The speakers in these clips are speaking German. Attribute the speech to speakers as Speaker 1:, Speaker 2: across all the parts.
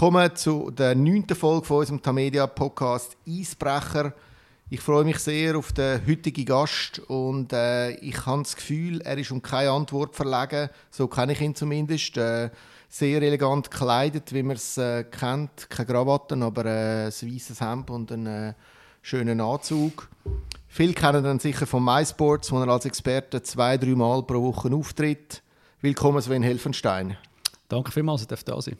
Speaker 1: Willkommen zu der neunten Folge von unserem Tamedia Podcast Eisbrecher. Ich freue mich sehr auf den heutigen Gast und äh, ich habe das Gefühl, er ist um keine Antwort verlegen. So kenne ich ihn zumindest. Äh, sehr elegant gekleidet, wie man es äh, kennt. Keine Krawatten, aber äh, ein weißes Hemd und einen äh, schönen Anzug. Viele kennen ihn sicher von MySports, wo er als Experte zwei, drei Mal pro Woche auftritt. Willkommen Sven Helfenstein.
Speaker 2: Danke vielmals, dass ich da sein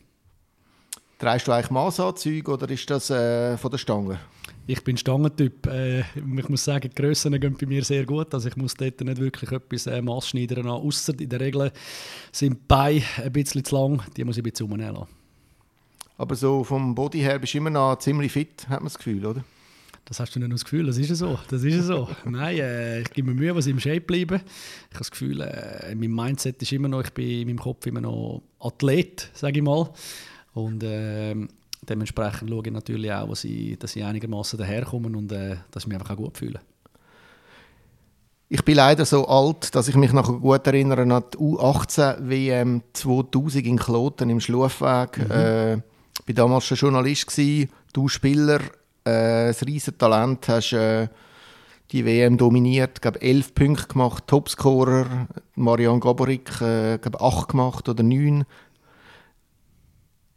Speaker 1: Trägst du eigentlich Maßanzüge oder ist das äh, von der Stange?
Speaker 2: Ich bin Stangentyp. Äh, ich muss sagen, die Grössen gehen bei mir sehr gut. Also ich muss dort nicht wirklich etwas äh, maßschneidern. Außer in der Regel sind die Beine ein bisschen zu lang. Die muss ich ein bisschen umnehmen
Speaker 1: Aber so vom Body her bist du immer noch ziemlich fit, hat man das Gefühl, oder?
Speaker 2: Das hast du nicht nur das Gefühl, das ist so. Das ist so. Nein, äh, ich gebe mir Mühe, was ich im Shape bleibe. Ich habe das Gefühl, äh, mein Mindset ist immer noch, ich bin in meinem Kopf immer noch Athlet, sage ich mal. Und äh, dementsprechend schaue ich natürlich auch, dass ich, dass ich einigermaßen daherkomme und äh, dass ich mich einfach auch gut fühle.
Speaker 1: Ich bin leider so alt, dass ich mich noch gut erinnere an die U18 WM 2000 in Kloten im Schlufweg. Mhm. Äh, ich war damals schon Journalist, gewesen, du Spieler, äh, ein riesiges Talent, hast äh, die WM dominiert, ich glaube elf Punkte gemacht, Topscorer, Marian Gaborik, äh, glaube acht gemacht oder neun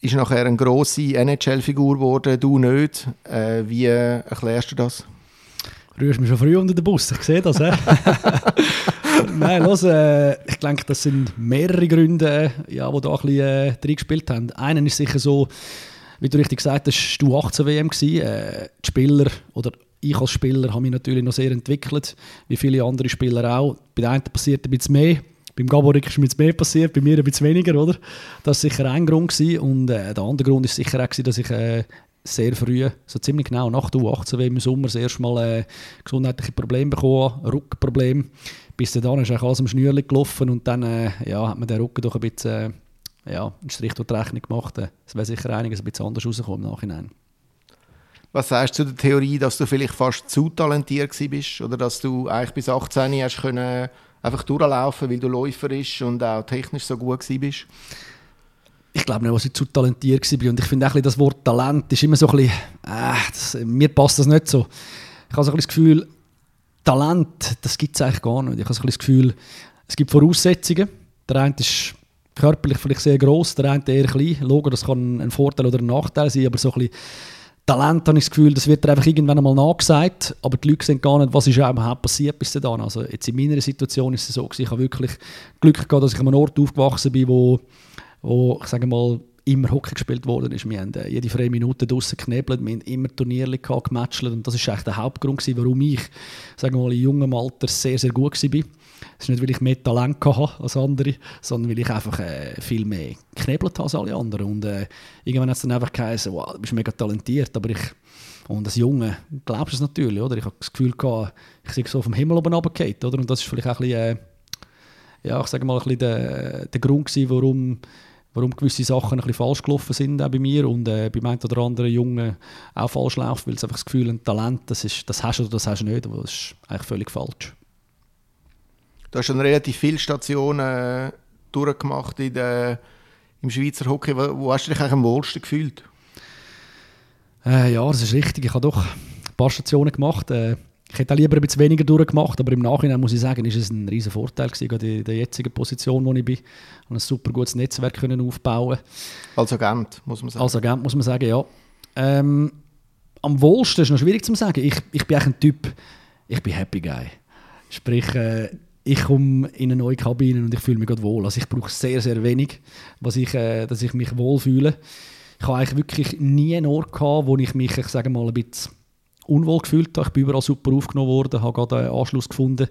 Speaker 1: ist nachher eine grosse NHL-Figur geworden, du nicht. Äh, wie erklärst du das?
Speaker 2: Rührst mich schon früh unter den Bus, ich sehe das. Äh? Nein, los, äh, ich denke, das sind mehrere Gründe, ja, die da ein bisschen äh, drin gespielt haben. Einen ist sicher so, wie du richtig gesagt hast, du 18 WM gewesen. Äh, die Spieler oder ich als Spieler habe mich natürlich noch sehr entwickelt, wie viele andere Spieler auch. Bei den einen passiert ein bisschen mehr, beim Gaborik ist mir jetzt mehr passiert, bei mir ein bisschen weniger, oder? Das war sicher ein Grund. Gewesen. Und äh, der andere Grund war sicher auch, dass ich äh, sehr früh, so ziemlich genau nach der U18 im Sommer, das erste Mal äh, gesundheitliche Probleme bekommen, Rückenprobleme. Bis dann ist eigentlich alles am Schnürli gelaufen und dann äh, ja, hat man den Rücken doch ein bisschen äh, ja, einen Strich durch die Rechnung gemacht. Äh, es wäre sicher einiges ein bisschen anders rausgekommen im Nachhinein.
Speaker 1: Was sagst du zu der Theorie, dass du vielleicht fast zu talentiert bist oder dass du eigentlich bis 18 hast können einfach durchlaufen, weil du Läufer bist und auch technisch so gut bist?
Speaker 2: Ich glaube nicht, dass ich zu talentiert war. Und ich finde auch das Wort Talent ist immer so ein bisschen, äh, das, mir passt das nicht so. Ich habe so ein das Gefühl, Talent, das gibt es eigentlich gar nicht. Ich habe so ein das Gefühl, es gibt Voraussetzungen. Der eine ist körperlich vielleicht sehr groß, der eine eher klein. Logo, das kann ein Vorteil oder ein Nachteil sein, aber so ein bisschen Talent habe ich das Gefühl, das wird einfach irgendwann einmal nachgesagt, aber die Leute sehen gar nicht, was ist überhaupt passiert bis dahin. Also jetzt in meiner Situation ist es so, ich habe wirklich Glück gehabt, dass ich an einem Ort aufgewachsen bin, wo, wo ich sage mal, immer Hockey gespielt worden ist. Wir haben äh, jede freie Minute draußen geknebelt, wir haben immer Turniere gehabt, gematcht und das eigentlich der Hauptgrund gewesen, warum ich, sagen wir mal, in jungem Alter sehr, sehr gut war. Es ist nicht, weil ich mehr Talent hatte als andere, sondern weil ich einfach äh, viel mehr geknebelt habe als alle anderen. Und äh, irgendwann hat es dann einfach geheißen, wow, du bist mega talentiert, aber ich und als Junge glaubst du es natürlich, oder? Ich habe das Gefühl gehabt, ich sehe so vom Himmel oben runtergefallen, oder? Und das ist vielleicht auch ein bisschen, äh, ja, ich sage mal, ein bisschen der, der Grund gewesen, warum warum gewisse Sachen ein bisschen falsch gelaufen sind auch bei mir und äh, bei einem oder anderen Jungen auch falsch laufen, weil sie einfach das Gefühl ein Talent, das, ist, das hast du oder das hast du nicht, aber das ist eigentlich völlig falsch.
Speaker 1: Du hast schon relativ viele Stationen äh, durchgemacht in der, im Schweizer Hockey. Wo, wo hast du dich eigentlich am wohlsten gefühlt?
Speaker 2: Äh, ja, das ist richtig. Ich habe doch ein paar Stationen gemacht. Äh, ich hätte lieber ein bisschen weniger durchgemacht, aber im Nachhinein muss ich sagen, ist es ein riesen Vorteil gewesen, gerade in der jetzigen Position, wo ich bin. Ich ein super gutes Netzwerk können aufbauen.
Speaker 1: Als Agent, muss man sagen.
Speaker 2: Als Agent, muss man sagen, ja. Ähm, am wohlsten ist noch schwierig zu sagen. Ich, ich bin eigentlich ein Typ, ich bin Happy Guy. Sprich, äh, ich komme in eine neue Kabine und ich fühle mich gerade wohl. Also ich brauche sehr, sehr wenig, was ich, äh, dass ich mich wohlfühle. Ich habe eigentlich wirklich nie einen Ort gehabt, wo ich mich, ich sage mal, ein bisschen unwohl gefühlt. Ich bin überall super aufgenommen worden, habe gerade einen Anschluss gefunden.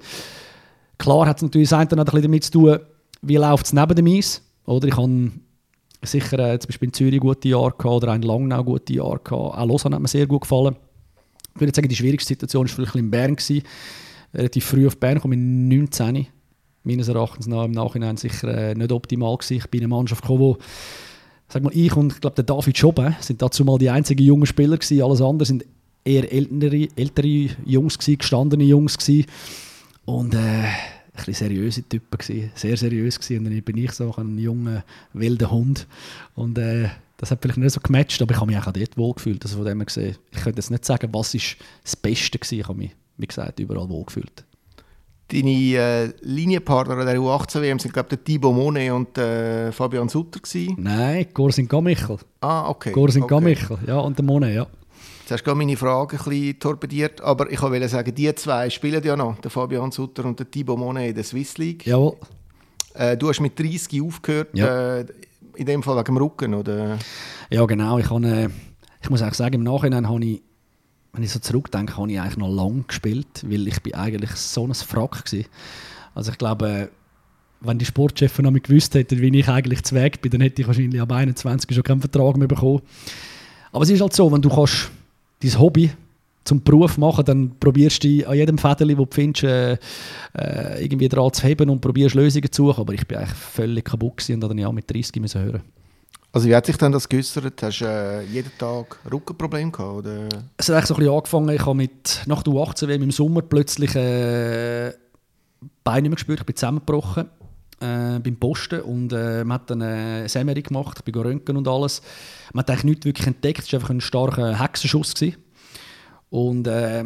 Speaker 2: Klar hat es natürlich das eine ein damit zu tun, wie läuft es neben dem Eis. Oder ich habe sicher äh, zum Beispiel in Zürich gute Jahre gehabt oder in Langnau gute Jahre gehabt. Auch Lausanne hat mir sehr gut gefallen. Ich würde sagen, die schwierigste Situation war vielleicht in Bern. Gewesen. Relativ früh auf Bern, komme in 19. Meines Erachtens nach im Nachhinein sicher äh, nicht optimal gewesen. Ich bin in eine Mannschaft gekommen, wo sag mal, ich und ich glaube der David Schoben sind dazu mal die einzigen jungen Spieler gewesen. Alles andere sind eher ältere, ältere Jungs, gewesen, gestandene Jungs. Gewesen. Und äh, ein bisschen seriöse Typen, gewesen, sehr seriös. Gewesen. Und dann bin ich so ein junger, wilder Hund. Und äh, das hat vielleicht nicht so gematcht, aber ich habe mich auch dort wohlgefühlt. Also von dem her gesehen, ich könnte jetzt nicht sagen, was ist das Beste war. Ich habe mich, wie gesagt, überall wohlgefühlt.
Speaker 1: Deine äh, Linienpartner an der U18-WM sind, glaube ich, der Thibaut Monet und äh, Fabian Sutter gewesen.
Speaker 2: Nein, Gorsin Gamichel.
Speaker 1: Ah, okay.
Speaker 2: Gorsin
Speaker 1: okay.
Speaker 2: Gamichel, ja, und der Monet, ja.
Speaker 1: Hast gerade meine Frage ein bisschen torpediert, aber ich wollte sagen, die zwei spielen ja noch, der Fabian Sutter und der Thibaut Monet in der Swiss League.
Speaker 2: Jawohl.
Speaker 1: Äh, du hast mit 30 aufgehört,
Speaker 2: Ja.
Speaker 1: äh, in dem Fall wegen dem Rücken, oder?
Speaker 2: Ja, genau. Ich, habe, äh, ich muss auch sagen, im Nachhinein habe ich, wenn ich so zurückdenke, habe ich eigentlich noch lang gespielt, weil ich bin eigentlich so ein Frack war. Also ich glaube, äh, wenn die Sportchefs noch nicht gewusst hätten, wie ich eigentlich zu Weg bin, dann hätte ich wahrscheinlich ab 21 schon keinen Vertrag mehr bekommen. Aber es ist halt so, wenn du kannst dein Hobby zum Beruf machen, dann probierst du an jedem Fädeli, wo du findest, äh, äh, irgendwie dran zu heben und probierst Lösungen zu suchen. Aber ich bin eigentlich völlig kaputt gewesen und dann ja mit 30 müssen hören.
Speaker 1: Also wie hat sich dann das geäussert? Hast du äh, jeden Tag Rückenprobleme gehabt? Oder?
Speaker 2: Es hat eigentlich so ein bisschen angefangen, ich habe mit, nach der U18 WM im Sommer plötzlich äh, Beine nicht mehr gespürt, ich bin zusammengebrochen äh, beim Posten und äh, man hat dann äh, ein MRI gemacht, ich bin röntgen und alles. Man hat eigentlich nichts wirklich entdeckt, es war einfach ein starker Hexenschuss. Gewesen. Und äh,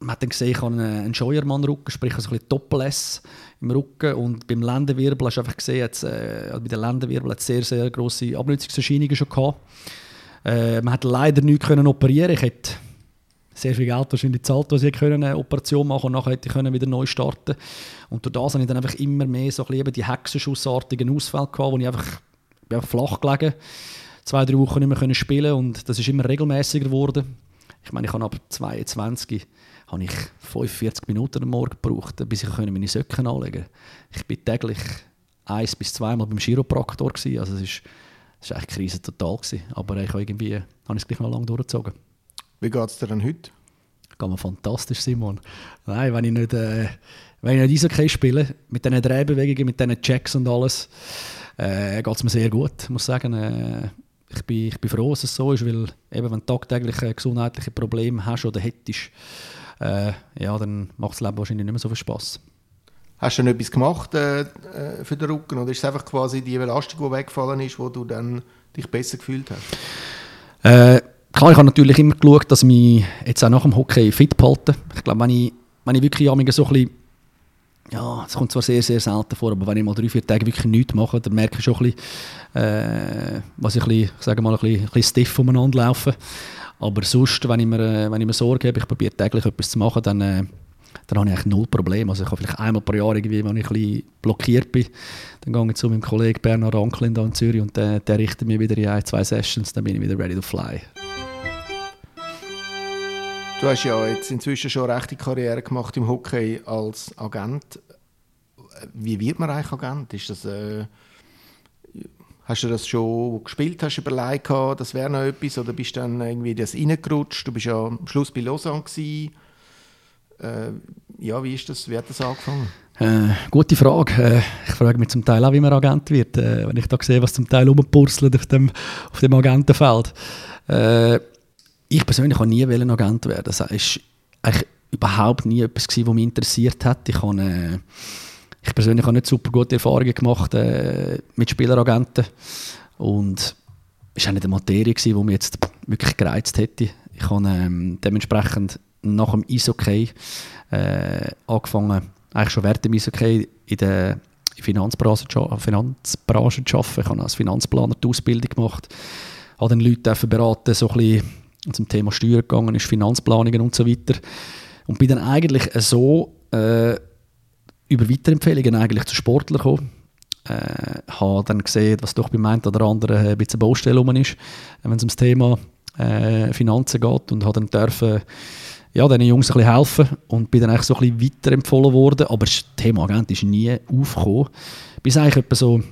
Speaker 2: man hat dann gesehen, ich habe einen, einen Scheuermann-Rücken, sprich also ein bisschen Doppel-S im Rücken und beim Lendenwirbel hast du einfach gesehen, jetzt, äh, also bei den Lendenwirbel hat es sehr, sehr grosse Abnutzungserscheinungen schon gehabt. Äh, man hat leider nichts können operieren. Hätte sehr viel Geld wahrscheinlich gezahlt, dass ich können eine Operation machen und nachher hätte ich wieder neu starten. Und durch das habe ich dann einfach immer mehr so ein die Hexenschussartigen Ausfälle gehabt, wo ich einfach, ich einfach flach gelegen, zwei, drei Wochen nicht mehr spielen und das ist immer regelmäßiger geworden. Ich meine, ich habe ab 22 habe ich 45 Minuten am Morgen gebraucht, bis ich meine Socken anlegen konnte. Ich bin täglich eins bis zweimal beim Chiropraktor gewesen. Also es ist eigentlich Krise total gewesen. Aber ich habe irgendwie, habe ich es gleich noch lange durchgezogen.
Speaker 1: Wie geht es dir denn heute?
Speaker 2: Geht mir fantastisch, Simon. Nein, wenn ich nicht, äh, wenn ich nicht Eishockey spiele, mit diesen Drehbewegungen, mit diesen Checks und alles, äh, geht es mir sehr gut. Ich muss sagen, äh, ich, bin, ich bin froh, dass es so ist, weil eben, wenn du tagtäglich äh, gesundheitliche Probleme hast oder hättest, äh, ja, dann macht das Leben wahrscheinlich nicht mehr so viel Spass.
Speaker 1: Hast du denn etwas gemacht äh, äh, für den Rücken oder ist es einfach quasi die Belastung, die weggefallen ist, wo du dann dich besser gefühlt hast?
Speaker 2: Äh, klar, ich habe natürlich immer geschaut, dass ich mich jetzt auch nach dem Hockey fit behalte. Ich glaube, wenn ich, wenn ich wirklich so ein bisschen, ja, es kommt zwar sehr, sehr selten vor, aber wenn ich mal drei, vier Tage wirklich nichts mache, dann merke ich schon ein bisschen, äh, was ich, ein bisschen, ich sage mal, ein bisschen, ein bisschen stiff umeinander laufe. Aber sonst, wenn ich mir, äh, wenn ich mir Sorge habe, ich probiere täglich etwas zu machen, dann, äh, dann habe ich eigentlich null Probleme. Also ich habe vielleicht einmal pro Jahr, irgendwie, wenn ich ein bisschen blockiert bin, dann gehe ich zu meinem Kollegen Bernhard Anklin in Zürich und der, der richtet mich wieder in ein, zwei Sessions, dann bin ich wieder ready to fly.
Speaker 1: Du hast ja jetzt inzwischen schon eine rechte Karriere gemacht im Hockey als Agent. Wie wird man eigentlich Agent? Ist das, äh, hast du das schon, du gespielt hast, überlegt, gehabt, das wäre noch etwas? Oder bist du dann irgendwie das reingerutscht? Du bist ja am Schluss bei Lausanne. Äh, ja, wie, ist das, wie hat das angefangen?
Speaker 2: Äh, gute Frage. Äh, ich frage mich zum Teil auch, wie man Agent wird, äh, wenn ich da sehe, was zum Teil rumpurzelt auf dem, auf dem Agentenfeld. Ich persönlich habe nie Agent werden. Das ist eigentlich überhaupt nie etwas was mich interessiert hat. Ich, habe, äh, ich persönlich habe nicht super gute Erfahrungen gemacht äh, mit Spieleragenten und es war auch nicht eine Materie, die mich jetzt wirklich gereizt hätte. Ich habe ähm, dementsprechend nach dem Eishockey äh, angefangen, eigentlich schon während dem Eishockey in der Finanzbranche, Finanzbranche zu arbeiten. Ich habe als Finanzplaner die Ausbildung gemacht, habe dann Leute dürfen beraten, so ein bisschen zum Thema Steuern gegangen ist, Finanzplanungen und so weiter. Und bin dann eigentlich so äh, über Weiterempfehlungen eigentlich zu Sportlern gekommen. Äh, habe dann gesehen, was doch beim einen oder anderen ein bisschen Baustelle rum ist, wenn es ums Thema äh, Finanzen geht und habe dann dürfen ja, diesen Jungs ein bisschen helfen und bin dann eigentlich so ein bisschen weiterempfohlen worden, aber das Thema Agent ist nie aufgekommen. Bis eigentlich etwa so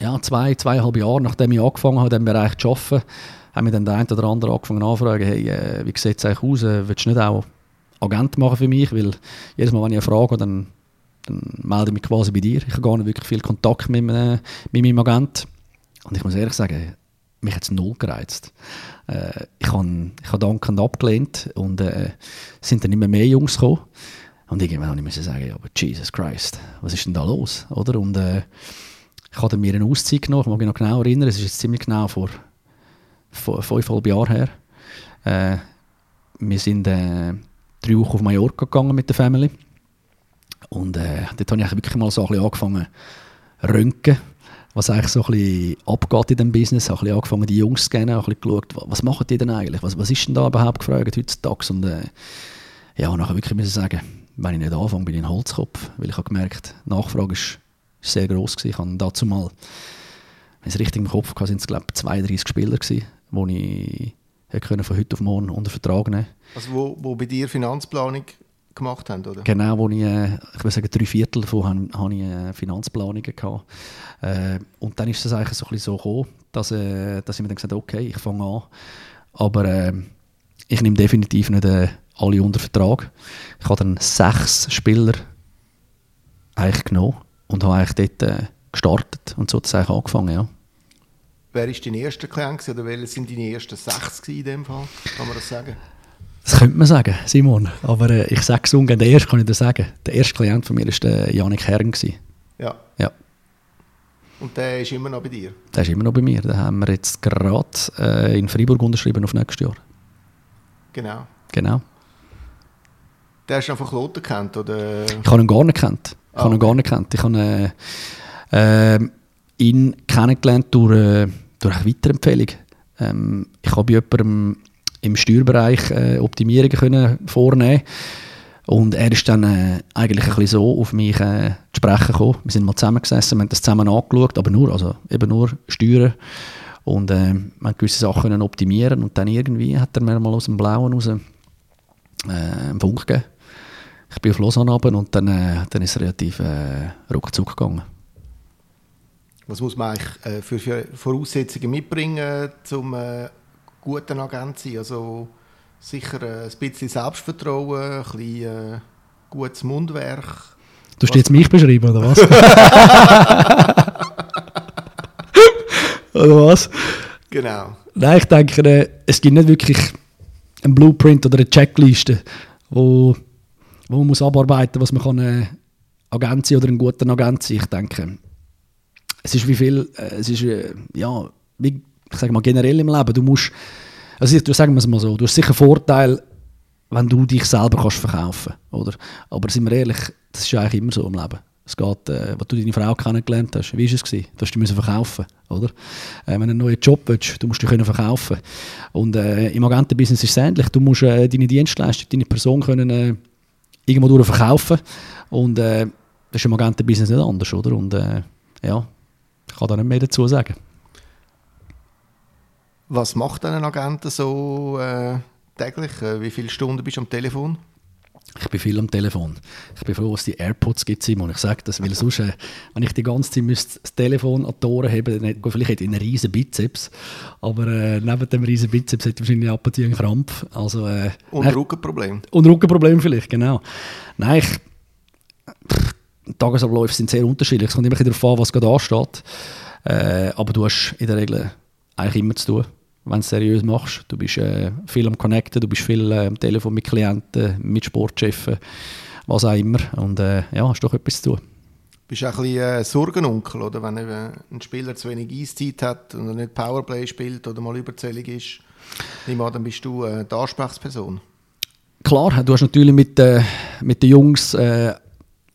Speaker 2: ja, zwei, zweieinhalb Jahre, nachdem ich angefangen habe, in diesem Bereich zu arbeiten, haben mir dann der eine oder andere angefangen anzufragen, hey, äh, wie sieht es eigentlich aus, äh, willst du nicht auch Agent machen für mich, weil jedes Mal, wenn ich eine Frage habe, dann, dann melde ich mich quasi bei dir. Ich habe gar nicht wirklich viel Kontakt mit, meinem- mit meinem Agent und ich muss ehrlich sagen, mich hat es null gereizt. Äh, ich habe ich hab dankend abgelehnt und äh, sind dann immer mehr Jungs gekommen. Und irgendwann musste ich müssen sagen, ja, aber Jesus Christ, was ist denn da los? Oder? Und äh, ich habe mir eine Auszeit genommen, ich mag mich noch genau erinnern, es ist jetzt ziemlich genau vor fünfeinhalb Jahren her. Äh, wir sind äh, drei Wochen auf Mallorca gegangen mit der Family. Und äh, dort habe ich wirklich mal so ein bisschen angefangen röntgen, was eigentlich so ein bisschen abgeht in diesem Business. Ich habe angefangen, die Jungs zu kennen, ein bisschen geschaut, was machen die denn eigentlich, was, was ist denn da überhaupt gefragt heutzutage. Und äh, ja, nachher wirklich müssen sagen, wenn ich nicht anfange, bin ich ein Holzkopf, weil ich habe gemerkt, die Nachfrage ist sehr groß gewesen. Ich habe dazu mal, wenn ich es richtig im Kopf hatte, sind es glaube ich 32 Spieler gewesen, wo ich können von heute auf morgen unter Vertrag nehmen
Speaker 1: Also wo, wo bei dir Finanzplanung gemacht haben, oder?
Speaker 2: Genau, wo ich, äh, ich würde sagen, drei Viertel davon habe ich äh, Finanzplanungen gehabt. Äh, und dann ist es eigentlich so, ein bisschen so gekommen, dass, dass ich mir dann gesagt habe, okay, ich fange an, aber äh, ich nehme definitiv nicht äh, alle unter Vertrag. Ich habe dann sechs Spieler eigentlich genommen und habe eigentlich dort gestartet und so hat es eigentlich angefangen, ja.
Speaker 1: Wer war dein erster Klient oder welche sind deine ersten sechs in dem Fall? Kann man das sagen?
Speaker 2: Das könnte man sagen, Simon. Aber äh, ich sage es ungern, der erste kann ich dir sagen. Der erste Klient von mir war der Janik Herren.
Speaker 1: Ja.
Speaker 2: ja.
Speaker 1: Und der ist immer noch bei dir?
Speaker 2: Der ist immer noch bei mir. Den haben wir jetzt gerade äh, in Freiburg unterschrieben auf nächstes Jahr.
Speaker 1: Genau.
Speaker 2: Genau.
Speaker 1: Der hast du einfach Lothar kennt, oder?
Speaker 2: Ich habe ihn gar nicht kennt. Ich ah, habe ihn gar nicht kennt. Ich habe äh, äh, ihn kennengelernt durch, äh, durch eine Weiterempfehlung. Ähm, ich habe bei jemandem im Steuerbereich äh, Optimierungen können vornehmen und er ist dann äh, eigentlich ein bisschen so auf mich äh, zu sprechen gekommen. Wir sind mal zusammengesessen, wir haben das zusammen angeschaut, aber nur, also eben nur Steuern. Und äh, haben gewisse Sachen können optimieren und dann irgendwie hat er mir mal aus dem Blauen raus äh, einen Funk gegeben. Ich bin auf Lausanne und dann, äh, dann ist es relativ äh, ruckzuck gegangen.
Speaker 1: Was muss man eigentlich äh, für, für, Voraussetzungen mitbringen, um äh, guten Agent zu sein? Also sicher äh, ein bisschen Selbstvertrauen, ein bisschen äh, gutes Mundwerk.
Speaker 2: Du hast jetzt mich beschrieben, oder was? oder was?
Speaker 1: Genau.
Speaker 2: Nein, ich denke, äh, es gibt nicht wirklich einen Blueprint oder eine Checkliste, wo, wo man muss abarbeiten muss, was man kann, äh, Agent sein oder einen guten Agent sein. Ich denke, es ist wie viel, äh, es ist, äh, ja, wie, ich sage mal generell im Leben, du musst, also ich, sagen wir es mal so, du hast sicher einen Vorteil, wenn du dich selber kannst verkaufen oder? Aber sind wir ehrlich, das ist eigentlich immer so im Leben. Es geht, äh, was du deine Frau kennengelernt hast, wie war es? Gewesen? Du hast dich verkaufen oder? Äh, wenn du einen neuen Job willst, du musst dich verkaufen Und äh, im Agentenbusiness ist es ähnlich. Du musst äh, deine Dienstleistung, deine Person können, äh, irgendwo durch verkaufen. Und das ist im Agentenbusiness nicht anders, oder? Und ja, ich kann da nicht mehr dazu sagen.
Speaker 1: Was macht ein Agent so äh, täglich? Äh, wie viele Stunden bist du am Telefon?
Speaker 2: Ich bin viel am Telefon. Ich bin froh, dass die AirPods gibt, Simon. Ich sage das, weil sonst, äh, wenn ich die ganze Zeit müsste das Telefon an die Ohren habe, dann hätte, vielleicht hätte ich einen riesen Bizeps. Aber äh, neben dem riesen Bizeps hätte ich wahrscheinlich ab und zu einen Krampf. Also, äh,
Speaker 1: und Rückenproblem.
Speaker 2: Und Rückenproblem vielleicht, genau. Nein, ich, Tagesabläufe sind sehr unterschiedlich. Es kommt immer darauf an, was gerade ansteht. Äh, aber du hast in der Regel eigentlich immer zu tun, wenn du es seriös machst. Du bist äh, viel am Connecten, du bist viel äh, am Telefon mit Klienten, mit Sportchefen, was auch immer. Und äh, ja, hast doch etwas zu tun.
Speaker 1: Bist du auch ein bisschen äh, Sorgenonkel, oder? Wenn ein Spieler zu wenig Eiszeit hat und nicht Powerplay spielt oder mal überzählig ist, dann bist du äh, die Ansprechperson.
Speaker 2: Klar, du hast natürlich mit, mit den Jungs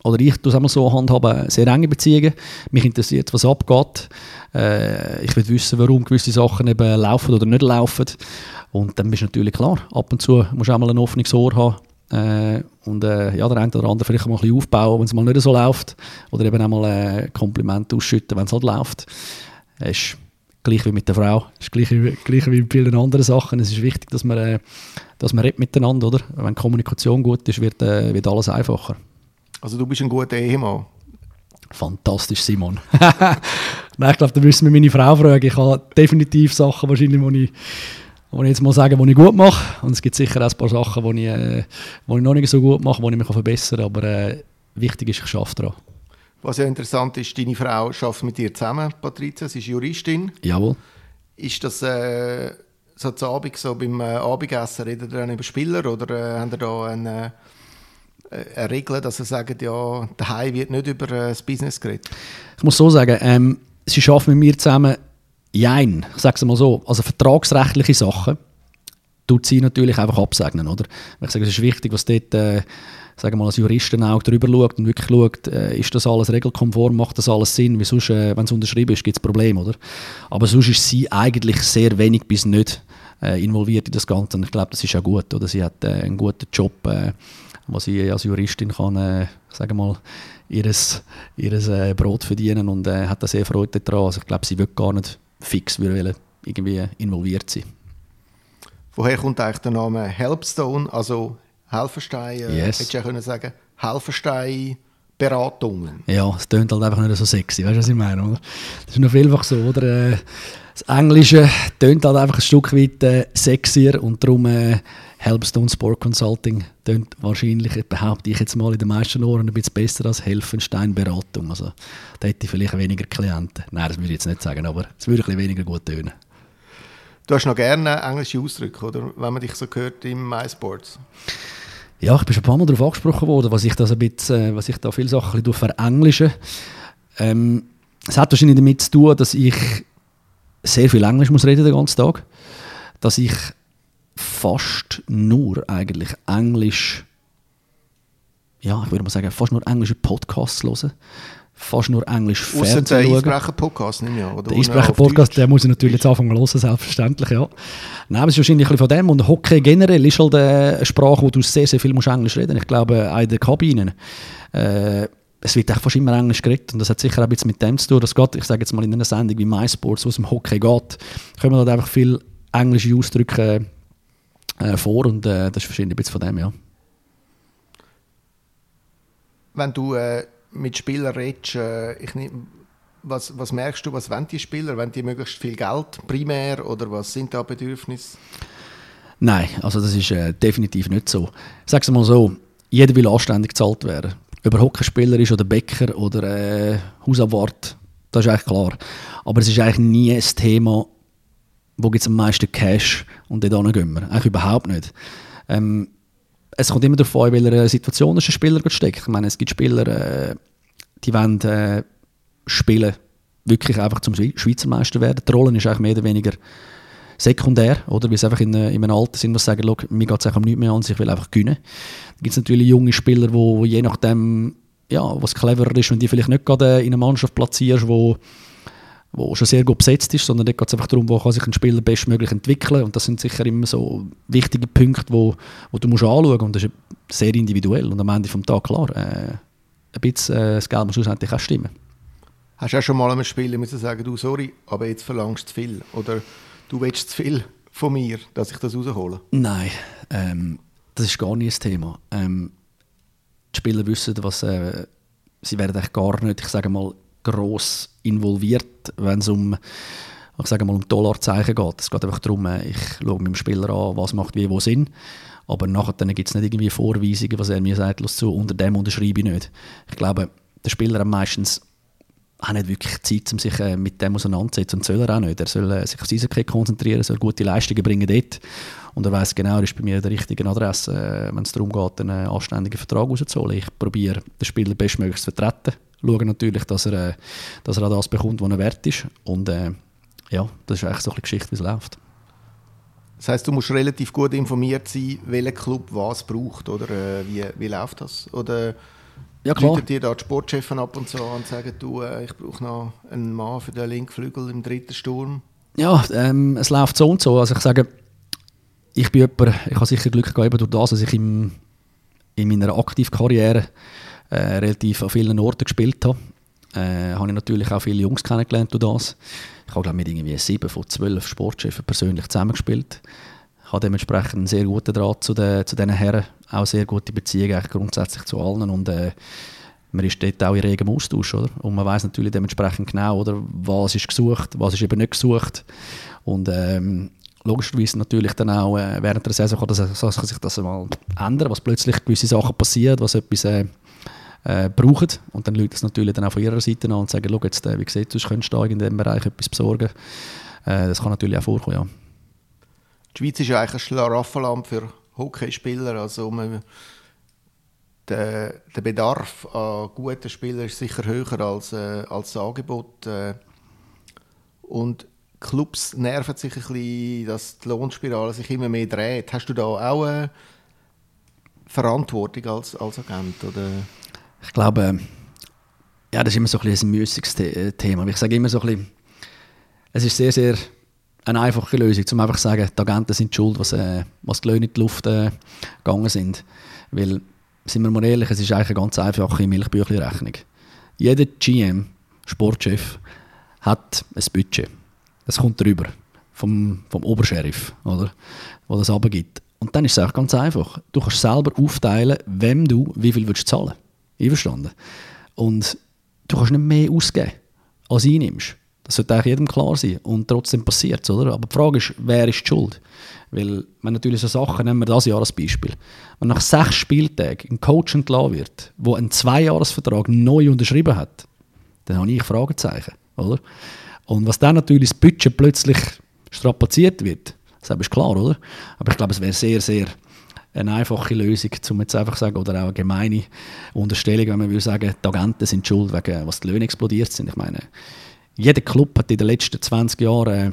Speaker 2: oder ich tue es einmal so handhaben, sehr enge Beziehungen. Mich interessiert, was abgeht. Äh, ich will wissen, warum gewisse Sachen eben laufen oder nicht laufen. Und dann bist du natürlich klar, ab und zu musst du auch mal ein offenes Ohr haben. Äh, und äh, ja, der eine oder andere vielleicht mal ein bisschen aufbauen, wenn es mal nicht so läuft. Oder eben auch mal äh, Komplimente ausschütten, wenn es halt läuft. Es ist gleich wie mit der Frau, es ist gleich, gleich wie mit vielen anderen Sachen. Es ist wichtig, dass man, äh, dass man redet miteinander, oder? Wenn Kommunikation gut ist, wird, äh, wird alles einfacher.
Speaker 1: Also du bist ein guter Ehemann.
Speaker 2: Fantastisch, Simon. Nein, ich glaube, da müssen wir meine Frau fragen. Ich habe definitiv Sachen, wahrscheinlich, die ich, die ich jetzt mal sagen, die ich gut mache. Und es gibt sicher auch ein paar Sachen, die ich, äh, die ich noch nicht so gut mache, die ich mich verbessern kann. Aber äh, wichtig ist, ich schaffe daran.
Speaker 1: Was ja interessant ist, deine Frau arbeitet mit dir zusammen, Patricia. Sie ist Juristin.
Speaker 2: Jawohl.
Speaker 1: Ist das äh, so zu Abend, so beim äh, Abendessen, redet ihr dann über Spieler oder äh, habt ihr da einen... Äh, eine Regel, dass sie sagen, ja, daheim wird nicht über äh, das Business geredet?
Speaker 2: Ich muss so sagen, ähm, sie arbeiten mit mir zusammen, jein, ich sage es mal so, also vertragsrechtliche Sachen tut sie natürlich einfach absegnen, oder? Ich sage, es ist wichtig, was dort, äh, sagen mal, als Juristen auch schaut und wirklich schaut, äh, ist das alles regelkonform, macht das alles Sinn, wie sonst, äh, wenn es unterschrieben ist, gibt es Probleme, oder? Aber sonst ist sie eigentlich sehr wenig bis nicht äh, involviert in das Ganze und ich glaube, das ist auch gut, oder? Sie hat äh, einen guten Job, wo sie als Juristin kann, äh, sagen mal, ihres, ihres äh, Brot verdienen und äh, hat da sehr Freude daran. Also ich glaube, sie wird gar nicht fix irgendwie involviert sein.
Speaker 1: Woher kommt eigentlich der Name Helpstone, also Helferstein? Äh, yes. Hättest du ja können sagen, Helferstein Beratungen.
Speaker 2: Ja, es klingt halt einfach nicht so sexy, weißt du, was ich meine? Oder? Das ist noch vielfach so, oder? Äh, das Englische tönt halt einfach ein Stück weit äh, sexier und darum äh, Helpstone Sport Consulting tönt wahrscheinlich, behaupte ich jetzt mal, in den meisten Ohren ein bisschen besser als Helfenstein Beratung. Also da hätte ich vielleicht weniger Klienten. Nein, das würde ich jetzt nicht sagen, aber es würde ein bisschen weniger gut tönen.
Speaker 1: Du hast noch gerne englische Ausdrücke, oder? Wenn man dich so hört im MySports.
Speaker 2: Ja, ich bin schon ein paar Mal darauf angesprochen worden, was ich, das ein bisschen, äh, was ich da viele Sachen verenglische. Ähm, es hat wahrscheinlich damit zu tun, dass ich sehr viel Englisch muss reden den ganzen Tag. Dass ich fast nur eigentlich Englisch, ja, ich würde mal sagen, fast nur englische Podcasts höre fast nur Englisch
Speaker 1: Fernsehen der Eisbrecher-Podcast, nicht mehr,
Speaker 2: oder? Der Eisbrecher-Podcast, den muss ich natürlich jetzt anfangen zu hören, selbstverständlich, ja. Nein, aber es ist wahrscheinlich ein bisschen von dem. Und Hockey generell ist halt eine Sprache, wo du sehr, sehr viel musst Englisch reden Ich glaube, auch in den Kabinen. Äh, es wird fast immer Englisch geredet und das hat sicher auch ein bisschen mit dem zu tun, dass gerade, ich sage jetzt mal in einer Sendung wie MySports, wo es um Hockey geht, kommen halt einfach viel englische Ausdrücke äh, vor und äh, das ist wahrscheinlich ein bisschen von dem, ja.
Speaker 1: Wenn du äh, mit Spielern redest, äh, ich nehm, was, was merkst du, was wollen die Spieler? Wollen die möglichst viel Geld primär oder was sind da Bedürfnisse?
Speaker 2: Nein, also das ist äh, definitiv nicht so. Ich sage es mal so, jeder will anständig gezahlt werden. Ob er Hockeyspieler ist oder Bäcker oder Hausabwart, das ist eigentlich klar. Aber es ist eigentlich nie ein Thema, wo gibt es am meisten Cash und dort gehen wir. Eigentlich überhaupt nicht. Ähm, es kommt immer darauf an, in welcher Situation ein Spieler steckt. Ich meine, es gibt Spieler, äh, die wollen äh, spielen, wirklich einfach zum Schweizer Meister werden. Die Rolle ist eigentlich mehr oder weniger sekundär, oder? Weil sie einfach in, äh, in einem Alter sind, wo sie sagen, mir geht es eigentlich um nichts mehr an, ich will einfach gewinnen. Da gibt es natürlich junge Spieler, wo je nachdem, ja, was cleverer ist, wenn die vielleicht nicht gerade in einer Mannschaft platzierst, wo wo schon sehr gut besetzt ist, sondern dort geht es einfach darum, wo kann sich ein Spieler bestmöglich entwickeln und das sind sicher immer so wichtige Punkte, wo, wo du musst anschauen musst und das ist sehr individuell und am Ende des Tages, klar, äh, ein bisschen äh, das Geld muss schlussendlich auch stimmen.
Speaker 1: Hast du auch schon mal einem Spieler müssen sagen, du, sorry, aber jetzt verlangst du zu viel oder du willst zu viel von mir, dass ich das raushole?
Speaker 2: Nein, ähm, das ist gar nicht das Thema. Ähm, die Spieler wissen, was äh, sie werden eigentlich gar nicht, ich sage mal, gross involviert, wenn es um ich sage mal, um Dollarzeichen geht. Es geht einfach darum, äh, ich schaue mit dem Spieler an, was macht wie wo Sinn. Aber nachher gibt es nicht irgendwie Vorweisungen, was er mir sagt, los zu, unter dem unterschreibe ich nicht. Ich glaube, der Spieler hat meistens auch nicht wirklich Zeit, um sich äh, mit dem auseinanderzusetzen. Und soll er auch nicht. Er soll äh, sich auf Eishockey konzentrieren, soll gute Leistungen bringen dort. Und er weiß genau, er ist bei mir der richtigen Adresse, wenn es darum geht, einen anständigen Vertrag rauszuholen. Ich probiere, den Spieler bestmöglich zu vertreten schauen natürlich, dass er, äh, dass er auch das bekommt, was er wert ist. Und äh, ja, das ist eigentlich so eine Geschichte, wie es läuft.
Speaker 1: Das heißt, du musst relativ gut informiert sein, welcher Club was braucht, oder äh, wie, wie läuft das? Oder ja, klar. dir da die Sportchefin ab und zu an und sagen, du, äh, ich brauche noch einen Mann für den Linkflügel im dritten Sturm?
Speaker 2: Ja, ähm, es läuft so und so. Also ich sage, ich bin jemand, ich habe sicher Glück gehabt durch das, dass ich im, in meiner Aktivkarriere äh, relativ an vielen Orten gespielt habe. Äh, habe ich natürlich auch viele Jungs kennengelernt durch das. Ich habe glaube mit irgendwie sieben von zwölf Sportchefen persönlich zusammengespielt. Ich habe dementsprechend einen sehr guten Draht zu, den, zu diesen Herren, auch sehr gute Beziehungen grundsätzlich zu allen und äh, man ist dort auch in regem Austausch, oder? Und man weiß natürlich dementsprechend genau, oder, was ist gesucht, was ist eben nicht gesucht. Und ähm, logischerweise natürlich dann auch äh, während der Saison kann, das, kann sich das mal ändern, was plötzlich gewisse Sachen passiert, was etwas äh, äh, brauchen. Und dann Leute es natürlich dann auch von ihrer Seite an und sagen, schau jetzt, äh, wie sieht du könntest du in diesem Bereich etwas besorgen. Äh, das kann natürlich auch vorkommen, ja.
Speaker 1: Die Schweiz ist ja eigentlich ein Schlaraffenland für Hockeyspieler. Also man, der, der Bedarf an guten Spielern ist sicher höher als, äh, als das Angebot. Äh, und Clubs nerven sich ein bisschen, dass die Lohnspirale sich immer mehr dreht. Hast du da auch eine Verantwortung als, als Agent? Oder?
Speaker 2: Ich glaube, ja, das ist immer so ein, ein müßiges äh, Thema. Ich sage immer so ein bisschen, es ist sehr, sehr eine einfache Lösung, um einfach zu sagen, die Agenten sind schuld, was, äh, was die Löhne in die Luft äh, gegangen sind. Weil, sind wir mal ehrlich, es ist eigentlich eine ganz einfache Milchbüchli-Rechnung. Jeder GM, Sportchef, hat ein Budget. Das kommt drüber vom, vom Obersheriff, oder? Wo das abgibt. Und dann ist es auch ganz einfach. Du kannst selber aufteilen, wem du wie viel willst zahlen. Einverstanden? Und du kannst nicht mehr ausgeben, als einnimmst. Das sollte eigentlich jedem klar sein. Und trotzdem passiert es, oder? Aber die Frage ist, wer ist die Schuld? Weil, wenn natürlich so Sachen, nehmen wir das Jahr als Beispiel, wenn nach sechs Spieltagen ein Coach entlassen wird, der einen Zweijahresvertrag neu unterschrieben hat, dann habe ich Fragezeichen, oder? Und was dann natürlich das Budget plötzlich strapaziert wird, das ist klar, oder? Aber ich glaube, es wäre sehr, sehr eine einfache Lösung, um jetzt einfach zu sagen, oder auch eine gemeine Unterstellung, wenn man will sagen, die Agenten sind schuld, wegen, was die Löhne explodiert sind. Ich meine, jeder Club hat in den letzten 20 Jahren, äh,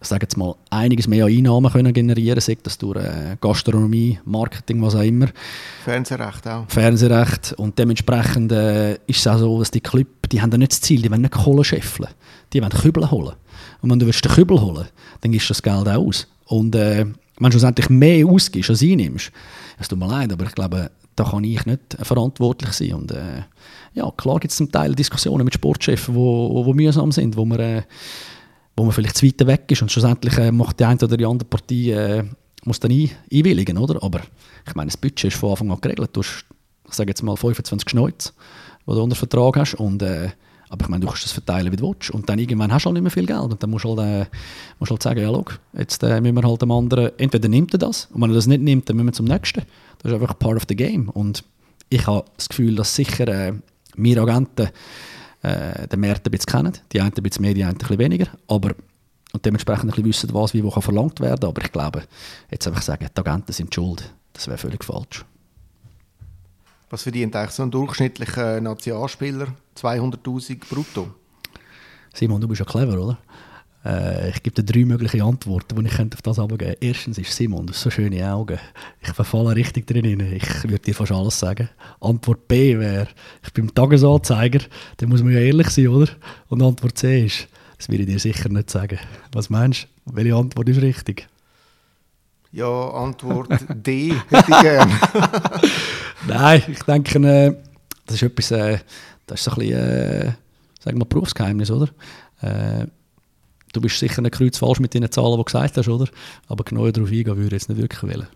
Speaker 2: sage jetzt mal, einiges mehr Einnahmen können generieren, sei das durch äh, Gastronomie, Marketing, was auch immer.
Speaker 1: Fernsehrecht auch.
Speaker 2: Fernsehrecht und dementsprechend äh, ist es auch so, dass die Club, die haben da nicht das Ziel, die wollen nicht Kohle scheffeln, die wollen Kübel holen. Und wenn du willst den Kübel holen dann gibst du das Geld auch aus. Und äh, wenn du schlussendlich mehr ausgibst, als einnimmst, es tut mir leid, aber ich glaube, da kann ich nicht verantwortlich sein. Und äh, ja, klar gibt es zum Teil Diskussionen mit Sportchefs, die wo, wo mühsam sind, wo man, äh, wo man vielleicht zu weit weg ist und schlussendlich äh, macht die eine oder die andere Partie äh, muss dann ein, einwilligen, oder? Aber ich meine, das Budget ist von Anfang an geregelt. Du hast, ich sage jetzt mal, 25 Schneuz, die du unter Vertrag hast und äh, aber ich meine, du kannst das verteilen, wie du willst. Und dann irgendwann hast du halt nicht mehr viel Geld. Und dann musst du halt, äh, musst halt sagen, ja, schau, jetzt äh, müssen wir halt dem anderen, entweder nimmt er das, und wenn er das nicht nimmt, dann müssen wir zum nächsten. Das ist einfach part of the game. Und ich habe das Gefühl, dass sicher äh, wir Agenten äh, den Markt ein bisschen kennen. Die einen ein bisschen mehr, die einen ein bisschen weniger. Aber und dementsprechend ein bisschen wissen, was wie wo kann verlangt werden Aber ich glaube, jetzt einfach sagen, die Agenten sind schuld, das wäre völlig falsch.
Speaker 1: Was verdient eigentlich so ein durchschnittlicher Nationalspieler? 200'000 brutto?
Speaker 2: Simon, du bist ja clever, oder? Äh, ich gebe dir drei mögliche Antworten, die ich auf das abgeben Erstens ist Simon, du hast so schöne Augen. Ich verfalle richtig drin. Ich würde dir fast alles sagen. Antwort B wäre, ich bin Tagesanzeiger, dann muss man ja ehrlich sein, oder? Und Antwort C ist, das würde ich dir sicher nicht sagen. Was meinst du? Welche Antwort ist richtig?
Speaker 1: Ja, Antwort D hätte ich gerne.
Speaker 2: Nein, ich denke, äh, das ist etwas, äh, das ist so ein bisschen, äh, sagen wir, Berufsgeheimnis, oder? Äh, du bist sicher nicht kreuz falsch mit den Zahlen, die du gesagt hast, oder? Aber genau darauf eingehen würde ich jetzt nicht wirklich wollen.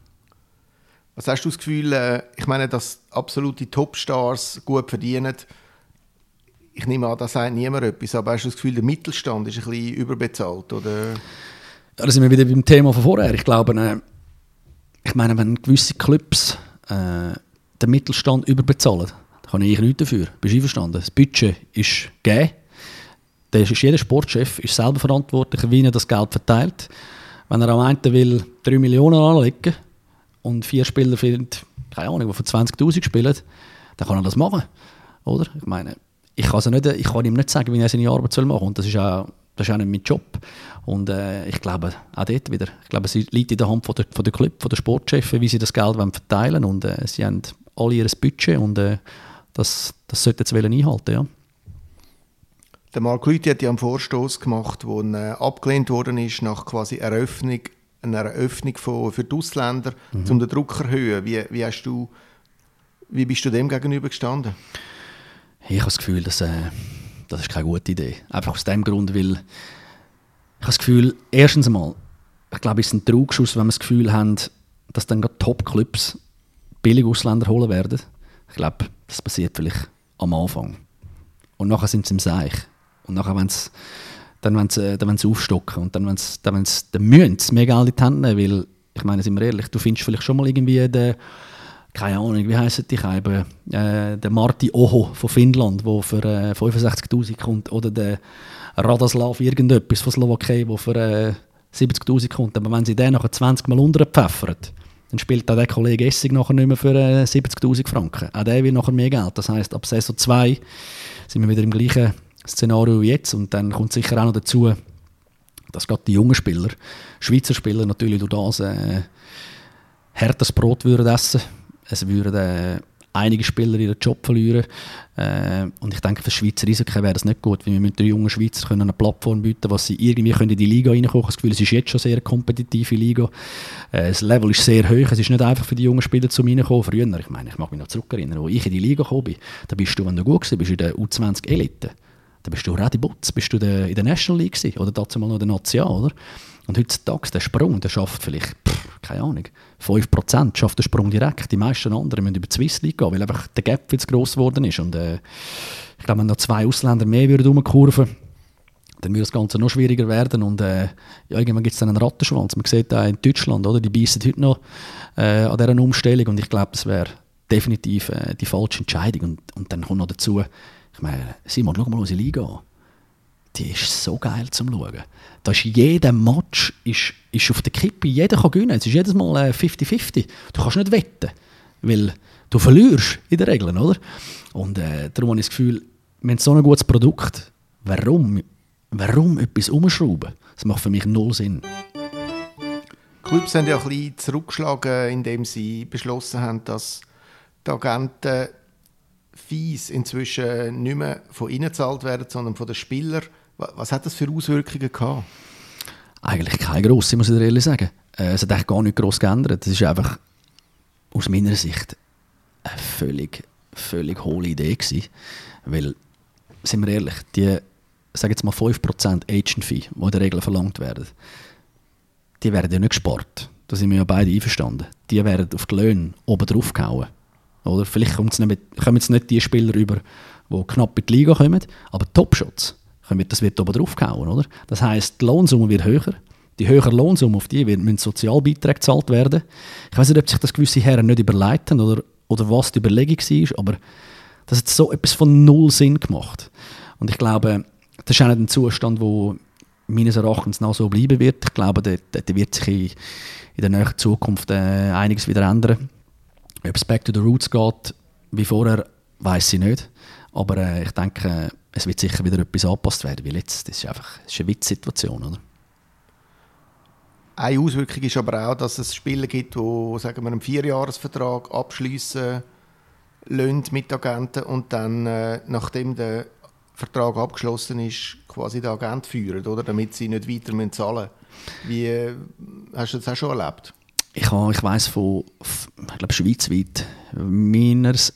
Speaker 1: Was hast du das Gefühl, äh, ich meine, dass absolute Topstars gut verdienen, ich nehme an, da sagt niemand etwas, aber hast du das Gefühl, der Mittelstand ist ein bisschen überbezahlt, oder?
Speaker 2: Ja, da sind wir wieder beim Thema von vorher. Ich glaube, äh, ich meine, wenn gewisse Clubs äh, den Mittelstand überbezahlen, kann ich nichts dafür. Bist du einverstanden? Das Budget ist gegeben. Ist jeder Sportchef ist selber verantwortlich, wie er das Geld verteilt. Wenn er am einen will 3 Millionen anlegen und vier Spieler findet, keine Ahnung, die von 20'000 spielen, dann kann er das machen. Oder? Ich meine, ich kann, also nicht, ich kann ihm nicht sagen, wie er seine Arbeit machen soll. Und das ist auch das ist auch nicht mein Job. Und äh, ich glaube, auch dort wieder, ich glaube, es liegt in der Hand von der, von der Club, von der Sportchefs, wie sie das Geld verteilen wollen. Und äh, sie haben alle ihr Budget und äh, das, das sollten sie einhalten, ja.
Speaker 1: Der Mark Lüthi hat ja einen Vorstoß gemacht, der äh, abgelehnt worden ist nach quasi Eröffnung, einer Eröffnung von, für die Ausländer, mhm. um den Druck zu erhöhen. Wie, wie, hast du, wie bist du dem gegenüber gestanden?
Speaker 2: Ich habe das Gefühl, dass äh, das ist keine gute Idee. Einfach aus dem Grund, weil ich habe das Gefühl, erstens einmal, ich glaube, es ist ein Trugschuss, wenn wir das Gefühl haben, dass dann gerade Top-Clubs billig Ausländer holen werden. Ich glaube, das passiert vielleicht am Anfang. Und nachher sind sie im Seich. Und nachher, wenn dann wollen sie, dann wollen sie aufstocken. Und dann, wenn sie, dann, sie, dann müssen sie Geld in die nehmen, weil, ich meine, sind wir ehrlich, du findest vielleicht schon mal irgendwie den keine Ahnung, wie heisst die? Habe äh, der Marti Oho von Finnland, der für äh, 65'000 kommt, oder der Radoslav irgendetwas von Slowakei, der für äh, 70'000 kommt. Aber wenn sie den nachher 20 Mal unterpfeffern, dann spielt auch der Kollege Essig nachher nicht mehr für äh, 70'000 Franken. Auch der will nachher mehr Geld. Das heisst, ab Saison 2 sind wir wieder im gleichen Szenario wie jetzt und dann kommt sicher auch noch dazu, dass gerade die jungen Spieler, Schweizer Spieler natürlich durch das äh, härteres Brot würden essen. Es würden äh, einige Spieler ihren Job verlieren. Äh, und ich denke, für das Schweizer Eishockey wäre das nicht gut, weil wir müssen den jungen Schweizer können eine Plattform bieten, was sie irgendwie können in die Liga reinkommen. Ich habe das Gefühl, es ist jetzt schon eine sehr kompetitive Liga. Äh, das Level ist sehr hoch. Es ist nicht einfach für die jungen Spieler zu reinkommen. Früher, ich meine, ich mag mich noch zurückerinnern, als ich in die Liga gekommen bin, da bist du, wenn du gut warst, bist du in der U20-Elite. Da bist du Redi Butz, bist du in der National League gewesen, oder dazu mal noch der National, oder? Und heutzutage, der Sprung, der schafft vielleicht, pff, keine Ahnung, 5% schafft den Sprung direkt. Die meisten anderen müssen über die Swiss League gehen, weil einfach der Gap viel zu gross geworden ist. Und äh, ich glaube, wenn noch zwei Ausländer mehr würden umkurven dann würde das Ganze noch schwieriger werden. Und äh, ja, irgendwann gibt es dann einen Rattenschwanz. Man sieht auch in Deutschland, oder? die beißen heute noch äh, an dieser Umstellung. Und ich glaube, das wäre definitiv äh, die falsche Entscheidung. Und, und dann kommt noch dazu, ich meine, Simon, schau mal unsere Liga an die ist so geil zum Schauen. Da ist jeder Match ist, ist auf der Kippe, jeder kann gewinnen. Es ist jedes Mal 50-50. Äh, du kannst nicht wetten, weil du verlierst in der Regel, oder? Und äh, darum habe ich das Gefühl, wir haben so ein gutes Produkt. Warum, warum etwas umschrauben? Das macht für mich null Sinn.
Speaker 1: Die Clubs haben ja ein bisschen zurückgeschlagen, indem sie beschlossen haben, dass die Agenten Fees inzwischen nicht mehr von ihnen gezahlt werden, sondern von den Spielern. Was hat das für Auswirkungen gehabt?
Speaker 2: Eigentlich keine grosse, muss ich dir ehrlich sagen. Äh, es hat eigentlich gar nicht gross geändert. Das ist einfach aus meiner Sicht eine völlig, völlig hohle Idee gewesen. Weil, sind wir ehrlich, die, sage jetzt mal 5% Agent-Fee, die in der Regel verlangt werden, die werden ja nicht gespart. Da sind wir ja beide einverstanden. Die werden auf die Löhne oben drauf gehauen. Oder vielleicht kommen jetzt nicht die Spieler über, die knapp in die Liga kommen, aber Topshots das wird oben drauf gehauen, oder? Das heisst, die Lohnsumme wird höher. Die höhere Lohnsumme, auf die müssen Sozialbeiträge gezahlt werden. Ich weiß nicht, ob sich das gewisse Herren nicht überleiten oder, oder was die Überlegung war, aber das hat so etwas von null Sinn gemacht. Und ich glaube, das ist auch nicht ein Zustand, der meines Erachtens noch so bleiben wird. Ich glaube, dort wird sich in, in der nächsten Zukunft äh, einiges wieder ändern. Ob es back to the roots geht, wie vorher, weiß ich nicht. Aber äh, ich denke, es wird sicher wieder etwas angepasst werden, weil jetzt, das ist einfach das ist eine Witzsituation, oder?
Speaker 1: Eine Auswirkung ist aber auch, dass es Spieler gibt, die sagen wir, einen Vierjahresvertrag abschließen mit Agenten und dann, äh, nachdem der Vertrag abgeschlossen ist, quasi den Agent führen, oder? damit sie nicht weiter müssen zahlen müssen. Wie, äh, hast du das auch schon erlebt?
Speaker 2: Ich, ich weiss von, ich glaube, schweizweit, meines,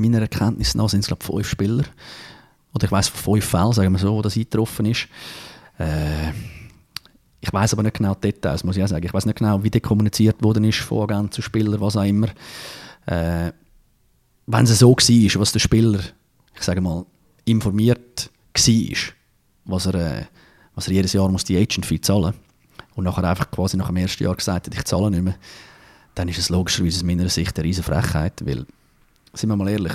Speaker 2: meiner Erkenntnis nach sind es, glaube fünf Spieler, oder ich weiß von fünf Fällen, sagen wir so, wo das eingetroffen ist. Äh, ich weiß aber nicht genau die Details, muss ich auch sagen. Ich weiß nicht genau, wie der kommuniziert worden ist von Agent zu Spieler, was auch immer. Äh, wenn es so war, was der Spieler, ich sage mal, informiert war, was er, äh, was er jedes Jahr muss die Agent Fee zahlen und nachher einfach quasi nach dem ersten Jahr gesagt hat, ich zahle nicht mehr, dann ist es logischerweise aus meiner Sicht eine riesige Frechheit, weil, sind wir mal ehrlich,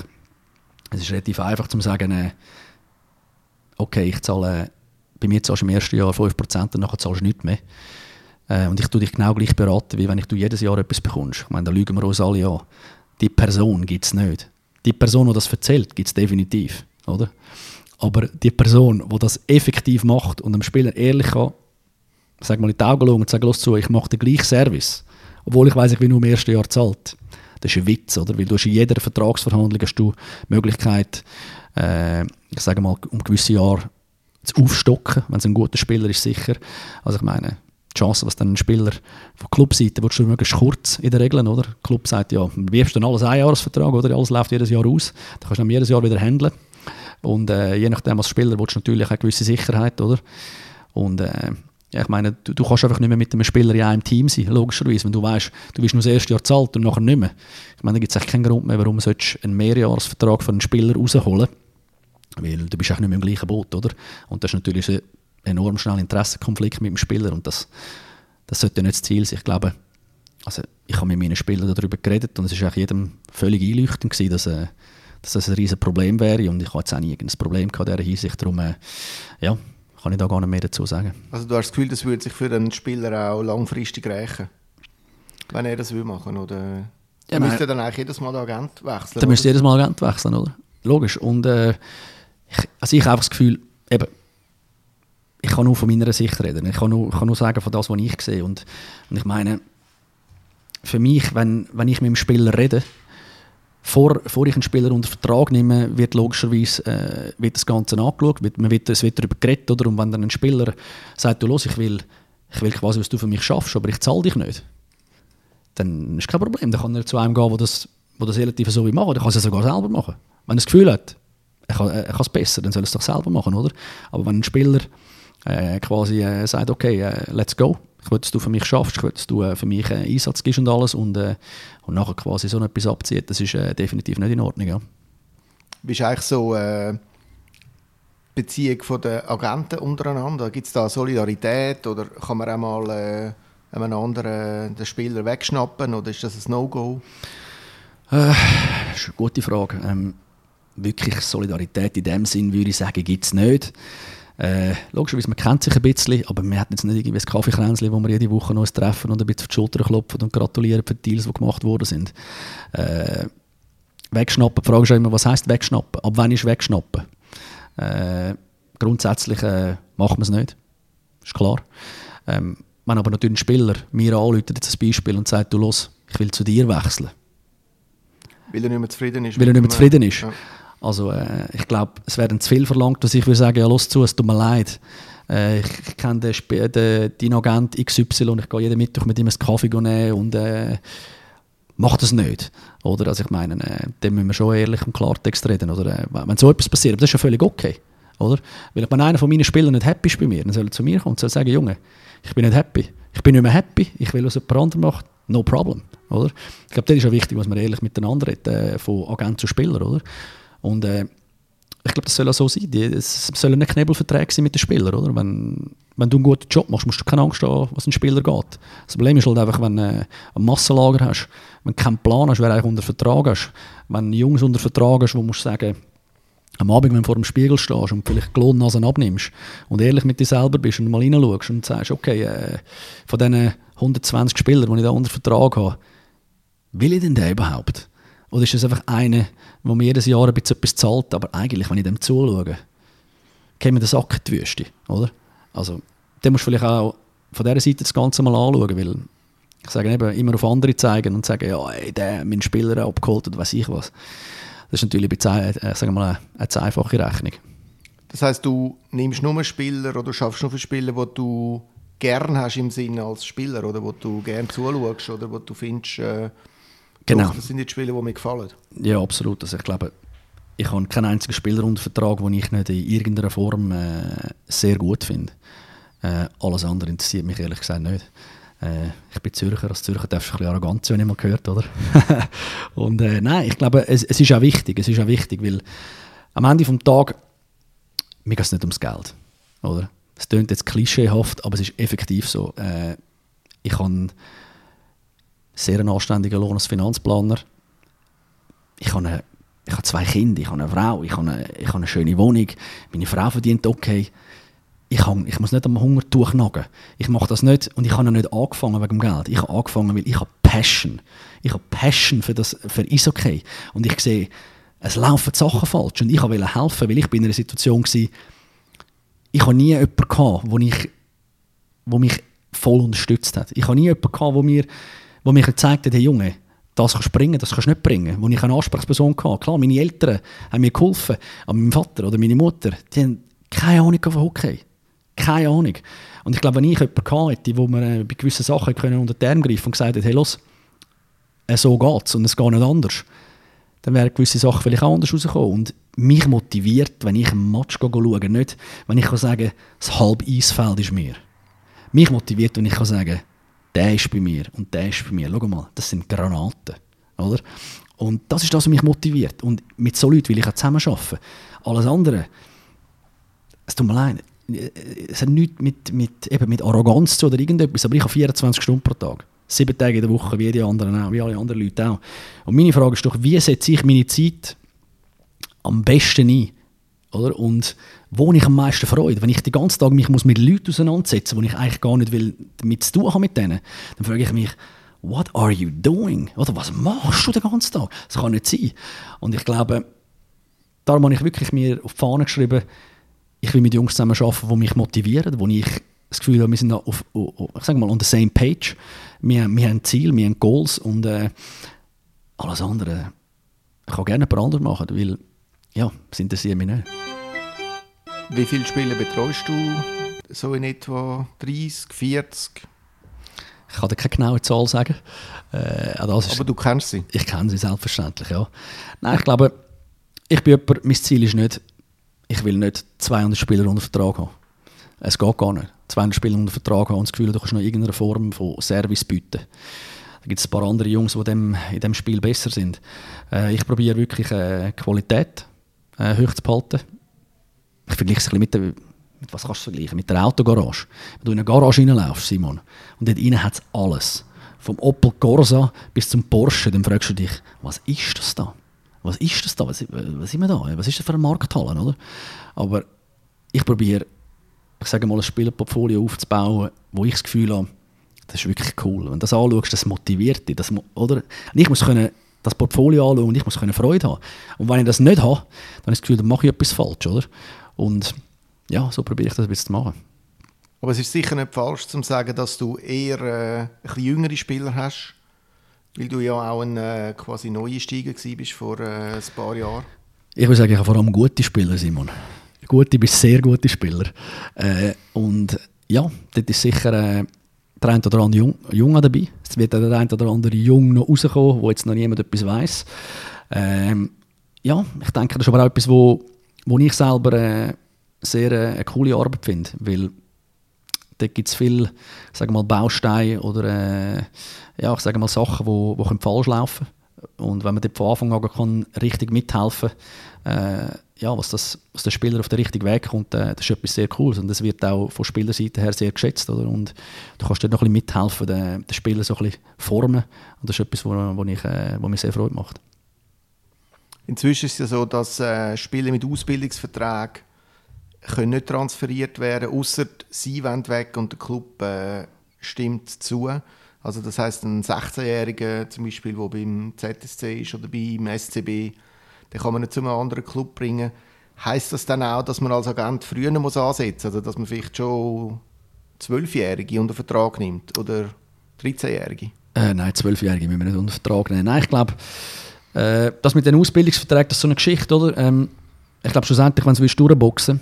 Speaker 2: es ist relativ einfach zu sagen, äh, okay, ich zahle, bei mir zahlst du im ersten Jahr 5% und nachher zahlst du nichts mehr. Äh, und ich tue dich genau gleich beraten, wie wenn ich du jedes Jahr etwas bekommst. Ich meine, da lügen wir uns alle an. Die Person gibt es nicht. Die Person, die das erzählt, gibt es definitiv. Oder? Aber die Person, die das effektiv macht und dem Spieler ehrlich kann, sag mal in die Augen schauen und sagen, los zu, ich mache den gleichen Service, obwohl ich weiß, ich bin nur im ersten Jahr zahlt. Das ist ein Witz, oder? Weil du hast in jeder Vertragsverhandlung hast du die Möglichkeit, äh, ich sage mal, um gewisse Jahre zu aufstocken, wenn es ein guter Spieler ist, sicher. Also ich meine, die Chance, was dann ein Spieler von Clubseite, willst du möglichst kurz in der Regel, oder? Der Club sagt, ja, wirfst dann alles ein Jahresvertrag, oder? Alles läuft jedes Jahr aus. Dann kannst du dann jedes Jahr wieder handeln. Und äh, je nachdem als Spieler willst du natürlich eine gewisse Sicherheit, oder? Und äh, ja, ich meine, du, du, kannst einfach nicht mehr mit einem Spieler in einem Team sein, logischerweise. Wenn du weißt, du bist nur das erste Jahr zahlt und nachher nicht mehr. Ich meine, da gibt es keinen Grund mehr, warum du einen Mehrjahresvertrag von einem Spieler rausholen Weil du bist auch nicht mehr im gleichen Boot, oder? Und das ist natürlich ein enorm schneller Interessenkonflikt mit dem Spieler und das, das sollte nicht das Ziel sein. Ich glaube, also ich habe mit meinen Spielern darüber geredet und es war jedem völlig einleuchtend gewesen, dass, äh, dass das ein riesiges Problem wäre und ich hatte jetzt auch nie ein Problem in dieser Hinsicht. Darum, äh, ja, kann ich da gar nicht mehr dazu sagen.
Speaker 1: Also du hast das Gefühl, das würde sich für einen Spieler auch langfristig rächen? wenn er das will machen oder
Speaker 2: Ja,
Speaker 1: ja, müsste dann eigentlich jedes Mal den Agent wechseln.
Speaker 2: Dann müsst ihr
Speaker 1: oder?
Speaker 2: jedes Mal Agent wechseln, oder? Logisch. Und äh, ich, also ich habe das Gefühl, eben, ich kann nur von meiner Sicht reden. Ich kann nur, ich kann nur sagen von das, was ich sehe. Und, und ich meine, für mich, wenn, wenn ich mit dem Spieler rede, vor, vor ich einen Spieler unter Vertrag nehme, wird logischerweise äh, wird das Ganze angeschaut, wird, man wird, es wird darüber geredet. Oder? Und wenn dann ein Spieler sagt, du los, ich will, ich will quasi, was du für mich schaffst, aber ich zahle dich nicht, dann ist kein Problem. Dann kann er zu einem gehen, der das, wo das relativ so wie machen. Dann kann es sogar selber machen. Wenn er das Gefühl hat, er kann, er kann es besser, dann soll er es doch selber machen, oder? Aber wenn ein Spieler äh, quasi äh, sagt, okay, äh, let's go, dass du für mich schaffst, dass du äh, für mich äh, Einsatz gibst und alles und, äh, und nachher quasi so etwas abzieht, das ist äh, definitiv nicht in Ordnung, ja.
Speaker 1: Wie ist eigentlich so äh, Beziehung von den Agenten untereinander? Gibt es da Solidarität oder kann man auch mal äh, einem anderen den Spieler wegschnappen oder ist das ein No-Go?
Speaker 2: Das ist eine gute Frage. Ähm, wirklich Solidarität in dem Sinn würde ich sagen, gibt es nicht. Äh, logischerweise, man kennt sich ein bisschen, aber wir hatten jetzt nicht irgendwie ein Kaffeekränzchen, wo wir jede Woche noch treffen und ein bisschen auf die Schulter klopfen und gratulieren für die Deals, die gemacht worden sind. Äh, wegschnappen, die Frage ist auch immer, was heisst wegschnappen? Ab wann ist wegschnappen? Äh, grundsätzlich äh, machen wir es nicht. Ist klar. Ähm, wenn aber natürlich ein Spieler mir anruft, jetzt ein Beispiel, und sagt, du los, ich will zu dir wechseln.
Speaker 1: Weil er nicht mehr zufrieden ist.
Speaker 2: Weil er nicht mehr zufrieden ist.
Speaker 1: Ja.
Speaker 2: Also äh, ich glaube, es wäre dann zu viel verlangt, dass ich würde sagen, ja los zu, es tut mir leid. Äh, ich, ich kenne den, Sp- den, deinen Agent XY und ich gehe jeden Mittwoch mit ihm einen Kaffee nehmen und äh, macht das nicht. Oder? Also ich meine, äh, dann müssen wir schon ehrlich und Klartext reden. Oder? Äh, wenn so etwas passiert, aber das ist ja völlig okay. Oder? Weil wenn einer von meinen Spielern nicht happy ist bei mir, dann soll er zu mir kommen und soll sagen, Junge, ich bin nicht happy. Ich bin nicht mehr happy, ich will, was jemand anderes macht. No problem. Oder? Ich glaube, das ist auch wichtig, was man ehrlich miteinander redet, äh, von Agent zu Spieler. Oder? Und äh, ich glaube, das soll auch so sein. Es sollen nicht Knebelverträge sein mit den Spielern. Oder? Wenn, wenn du einen guten Job machst, musst du keine Angst haben, was ein Spieler geht. Das Problem ist halt einfach, wenn du äh, ein Massenlager hast, wenn du keinen Plan hast, wer eigentlich unter Vertrag hast, wenn du Jungs unter Vertrag hast, wo musst du sagen, am Abend, wenn du vor dem Spiegel stehst und vielleicht die Lohnnasen abnimmst und ehrlich mit dir selber bist und mal reinschaust und sagst, okay, äh, von diesen 120 Spielern, die ich da unter Vertrag habe, will ich denn den überhaupt? Oder ist das einfach einer, der mir jedes Jahr ein bisschen etwas zahlt, aber eigentlich, wenn ich dem zuschaue, käme mir der Sack in die Wüste, oder? Also, dann musst du vielleicht auch von dieser Seite das Ganze mal anschauen, weil ich sage eben, immer auf andere zeigen und sagen, ja, ey, der meinen Spieler abgeholt oder weiß ich was. Das ist natürlich bisschen, äh, sagen mal, eine, eine einfache Rechnung.
Speaker 1: Das heißt, du nimmst nur Spieler oder schaffst nur für Spieler, die du gern hast im Sinne als Spieler oder wo du gern zuschaust oder wo du findest, äh,
Speaker 2: Genau.
Speaker 1: das sind die Spieler, die mir gefallen.
Speaker 2: Ja, absolut. Also ich glaube, ich habe keinen einzigen Spieler unter Vertrag, den ich nicht in irgendeiner Form äh, sehr gut finde. Äh, alles andere interessiert mich ehrlich gesagt nicht. Äh, ich bin Zürcher, als Zürcher darfst du ein bisschen arrogant sein, wenn ich mal gehört, oder? Und äh, nein, ich glaube, es, es ist auch wichtig, es ist auch wichtig, weil am Ende des Tages, mir geht es nicht ums Geld, oder? Es klingt jetzt klischeehaft, aber es ist effektiv so. Äh, ich habe sehr einen anständigen Lohn als Finanzplaner. Ich habe, eine, ich habe zwei Kinder, ich habe eine Frau, ich habe eine, ich habe eine schöne Wohnung, meine Frau verdient okay. Ich, habe, ich muss nicht am Hungertuch nagen. Ich mache das nicht und ich habe nicht angefangen wegen dem Geld. Ich habe angefangen, weil ich habe Passion. Ich habe Passion für, das, für Eishockey. Und ich sehe, es laufen Sachen falsch. Und ich wollte helfen, weil ich bin in einer Situation war, ich habe nie jemanden gehabt, wo, wo mich voll unterstützt hat. Ich habe nie jemanden wo mir, wo mir gezeigt hat, hey Junge, das kannst du bringen, das kannst du nicht bringen. Wo ich eine Ansprechperson hatte. Klar, meine Eltern haben mir geholfen, aber mein Vater oder meine Mutter, die haben keine Ahnung von Hockey. Keine Ahnung. Und ich glaube, wenn ich jemanden hätte, wo man äh, bei gewissen Sachen können unter die Arme greifen und gesagt hat, hey los, äh, so geht's und es geht nicht anders, dann wären gewisse Sachen vielleicht auch anders rausgekommen. Und mich motiviert, wenn ich einen Match schaue, nicht, wenn ich kann sagen, das halbe Eisfeld ist mir. Mich motiviert, wenn ich kann sagen, der ist bei mir und der ist bei mir. Schau mal, das sind Granaten. Oder? Und das ist das, was mich motiviert. Und mit so Leuten will ich auch zusammenarbeiten. Alles andere, es tut mir leid, es hat nichts mit, mit, eben mit Arroganz zu oder irgendetwas, aber ich habe 24 Stunden pro Tag. Sieben Tage in der Woche, wie die anderen auch, wie alle anderen Leute auch. Und meine Frage ist doch, wie setze ich meine Zeit am besten ein? Oder? Und wo ich am meisten Freude? Wenn ich den ganzen Tag mich mit Leuten auseinandersetzen muss, wo ich eigentlich gar nicht will, damit zu tun habe mit denen, dann frage ich mich, what are you doing? Oder was machst du den ganzen Tag? Das kann nicht sein. Und ich glaube, darum habe ich wirklich mir auf die Fahne geschrieben, ich will mit Jungs zusammen arbeiten, die mich motivieren, wo ich das Gefühl habe, wir sind auf, ich sage mal, on the same page. Wir, wir haben Ziel, wir haben Goals und äh, alles andere kann gerne jemand anderes machen, weil ja, das interessiert mich nicht.
Speaker 1: Wie viele Spiele betreust du? So in etwa 30, 40?
Speaker 2: Ich kann dir keine genaue Zahl sagen. Äh,
Speaker 1: Aber du kennst sie?
Speaker 2: Ich kenne sie selbstverständlich, ja. Nein, ich glaube, ich bin jemand, mein Ziel ist nicht, ich will nicht 200 Spieler unter Vertrag haben. Es geht gar nicht. 200 Spieler unter Vertrag haben und das Gefühl, du kannst noch irgendeine Form von Service bieten. Da gibt es ein paar andere Jungs, die dem, in diesem Spiel besser sind. Äh, ich probiere wirklich äh, Qualität äh, hoch zu behalten. Ich vergleiche es ein bisschen mit der, mit was kannst du vergleichen? Mit der Autogarage. Wenn du in eine Garage reinlaufst, Simon, und dort innen hat es alles. Vom Opel Corsa bis zum Porsche, dann fragst du dich, was ist das da? Was ist das da? Was, was sind wir da? Was ist das für eine Markthalle, oder? Aber ich probiere, ich sage mal, ein Spielerportfolio aufzubauen, wo ich das Gefühl habe, das ist wirklich cool. Wenn du das anschaust, das motiviert dich. Das, oder? Ich muss können das Portfolio anschauen und ich muss können Freude haben. Und wenn ich das nicht habe, dann ich das Gefühl, dann mache ich etwas falsch. Oder? Und ja, so probiere ich das ein bisschen zu machen.
Speaker 1: Aber es ist sicher nicht falsch zu sagen, dass du eher äh, ein bisschen jüngere Spieler hast, weil du ja auch ein äh, quasi Neuensteiger bist vor äh, ein paar Jahren.
Speaker 2: Ich würde sagen, ich habe vor allem gute Spieler, Simon. Gute bis sehr gute Spieler. Äh, und ja, dort ist sicher äh, der eine oder andere Jung, Junge dabei. Es wird der eine oder andere Jung noch rauskommen, wo jetzt noch niemand etwas weiß. Ähm, ja, ich denke, das ist aber auch etwas, wo, wo ich selber äh, sehr äh, eine coole Arbeit finde, weil dort gibt es viele mal, Bausteine oder äh, ja, ich sage mal Sachen, die wo, wo falsch laufen können. Und wenn man dort von Anfang an kann richtig mithelfen kann, äh, ja, was, das, was der Spieler auf den richtigen Weg kommt, äh, das ist etwas sehr Cooles und das wird auch von Spielerseite her sehr geschätzt. Oder? Und du kannst dort noch ein bisschen mithelfen, den, den Spieler so ein bisschen formen und das ist etwas, wo, wo, äh, wo mir sehr Freude macht.
Speaker 1: Inzwischen ist es ja so, dass äh, Spieler mit Ausbildungsverträgen können nicht transferiert werden, außer sie wollen weg und der Club äh, stimmt zu. Also das heißt ein 16-Jähriger zum Beispiel, der beim ZSC ist oder beim SCB, den kann man nicht zu einem anderen Club bringen. Heißt das dann auch, dass man als Agent früher muss ansetzen muss? Also dass man vielleicht schon 12-Jährige unter Vertrag nimmt oder 13-Jährige?
Speaker 2: Äh, nein, 12-Jährige müssen wir nicht unter Vertrag nehmen. Nein, ich glaube, äh, das mit den Ausbildungsverträgen, das ist so eine Geschichte, oder? Ähm, ich glaube schlussendlich, wenn du durchboxen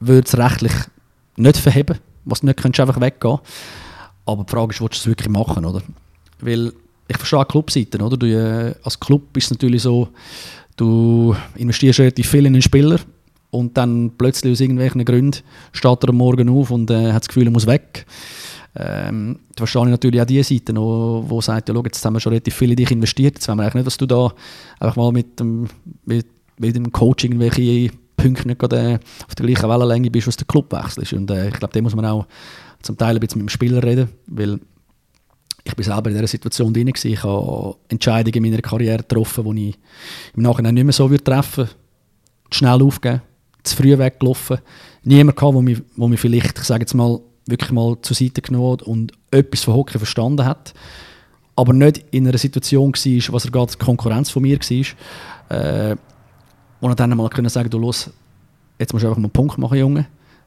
Speaker 2: willst, würde es rechtlich nicht verheben. Was nicht könntest einfach weggehen. Aber die Frage ist, willst du es wirklich machen, oder? Weil ich verstehe Clubseiten, oder? Du, äh, als Club ist es natürlich so, Du investierst relativ viel in einen Spieler und dann plötzlich aus irgendwelchen Gründen steht er am Morgen auf und äh, hat das Gefühl, er muss weg. Ähm, da verstehe ich natürlich auch die Seite noch, wo sagt, ja, schau, jetzt haben wir schon relativ viel in dich investiert, jetzt wollen wir eigentlich nicht, dass du da einfach mal mit dem, mit, mit dem Coach irgendwelche Punkte nicht gerade äh, auf der gleichen Wellenlänge bist, was der Club wechselt. Und äh, ich glaube, da muss man auch zum Teil ein bisschen mit dem Spieler reden, weil ich bin selber in dieser Situation drin. Gewesen. Ich habe Entscheidungen in meiner Karriere getroffen, die ich im Nachhinein nicht mehr so treffen würde. Schnell aufgeben, zu früh weggelaufen. Niemand gehabt, der mich, wo mich vielleicht, ich sage jetzt mal, wirklich mal zur Seite genommen hat und etwas von Hockey verstanden hat. Aber nicht in einer Situation war, was er gerade Konkurrenz von mir war. Äh, und dann mal können sagen, du los, jetzt musst du einfach mal einen Punkt machen, Junge.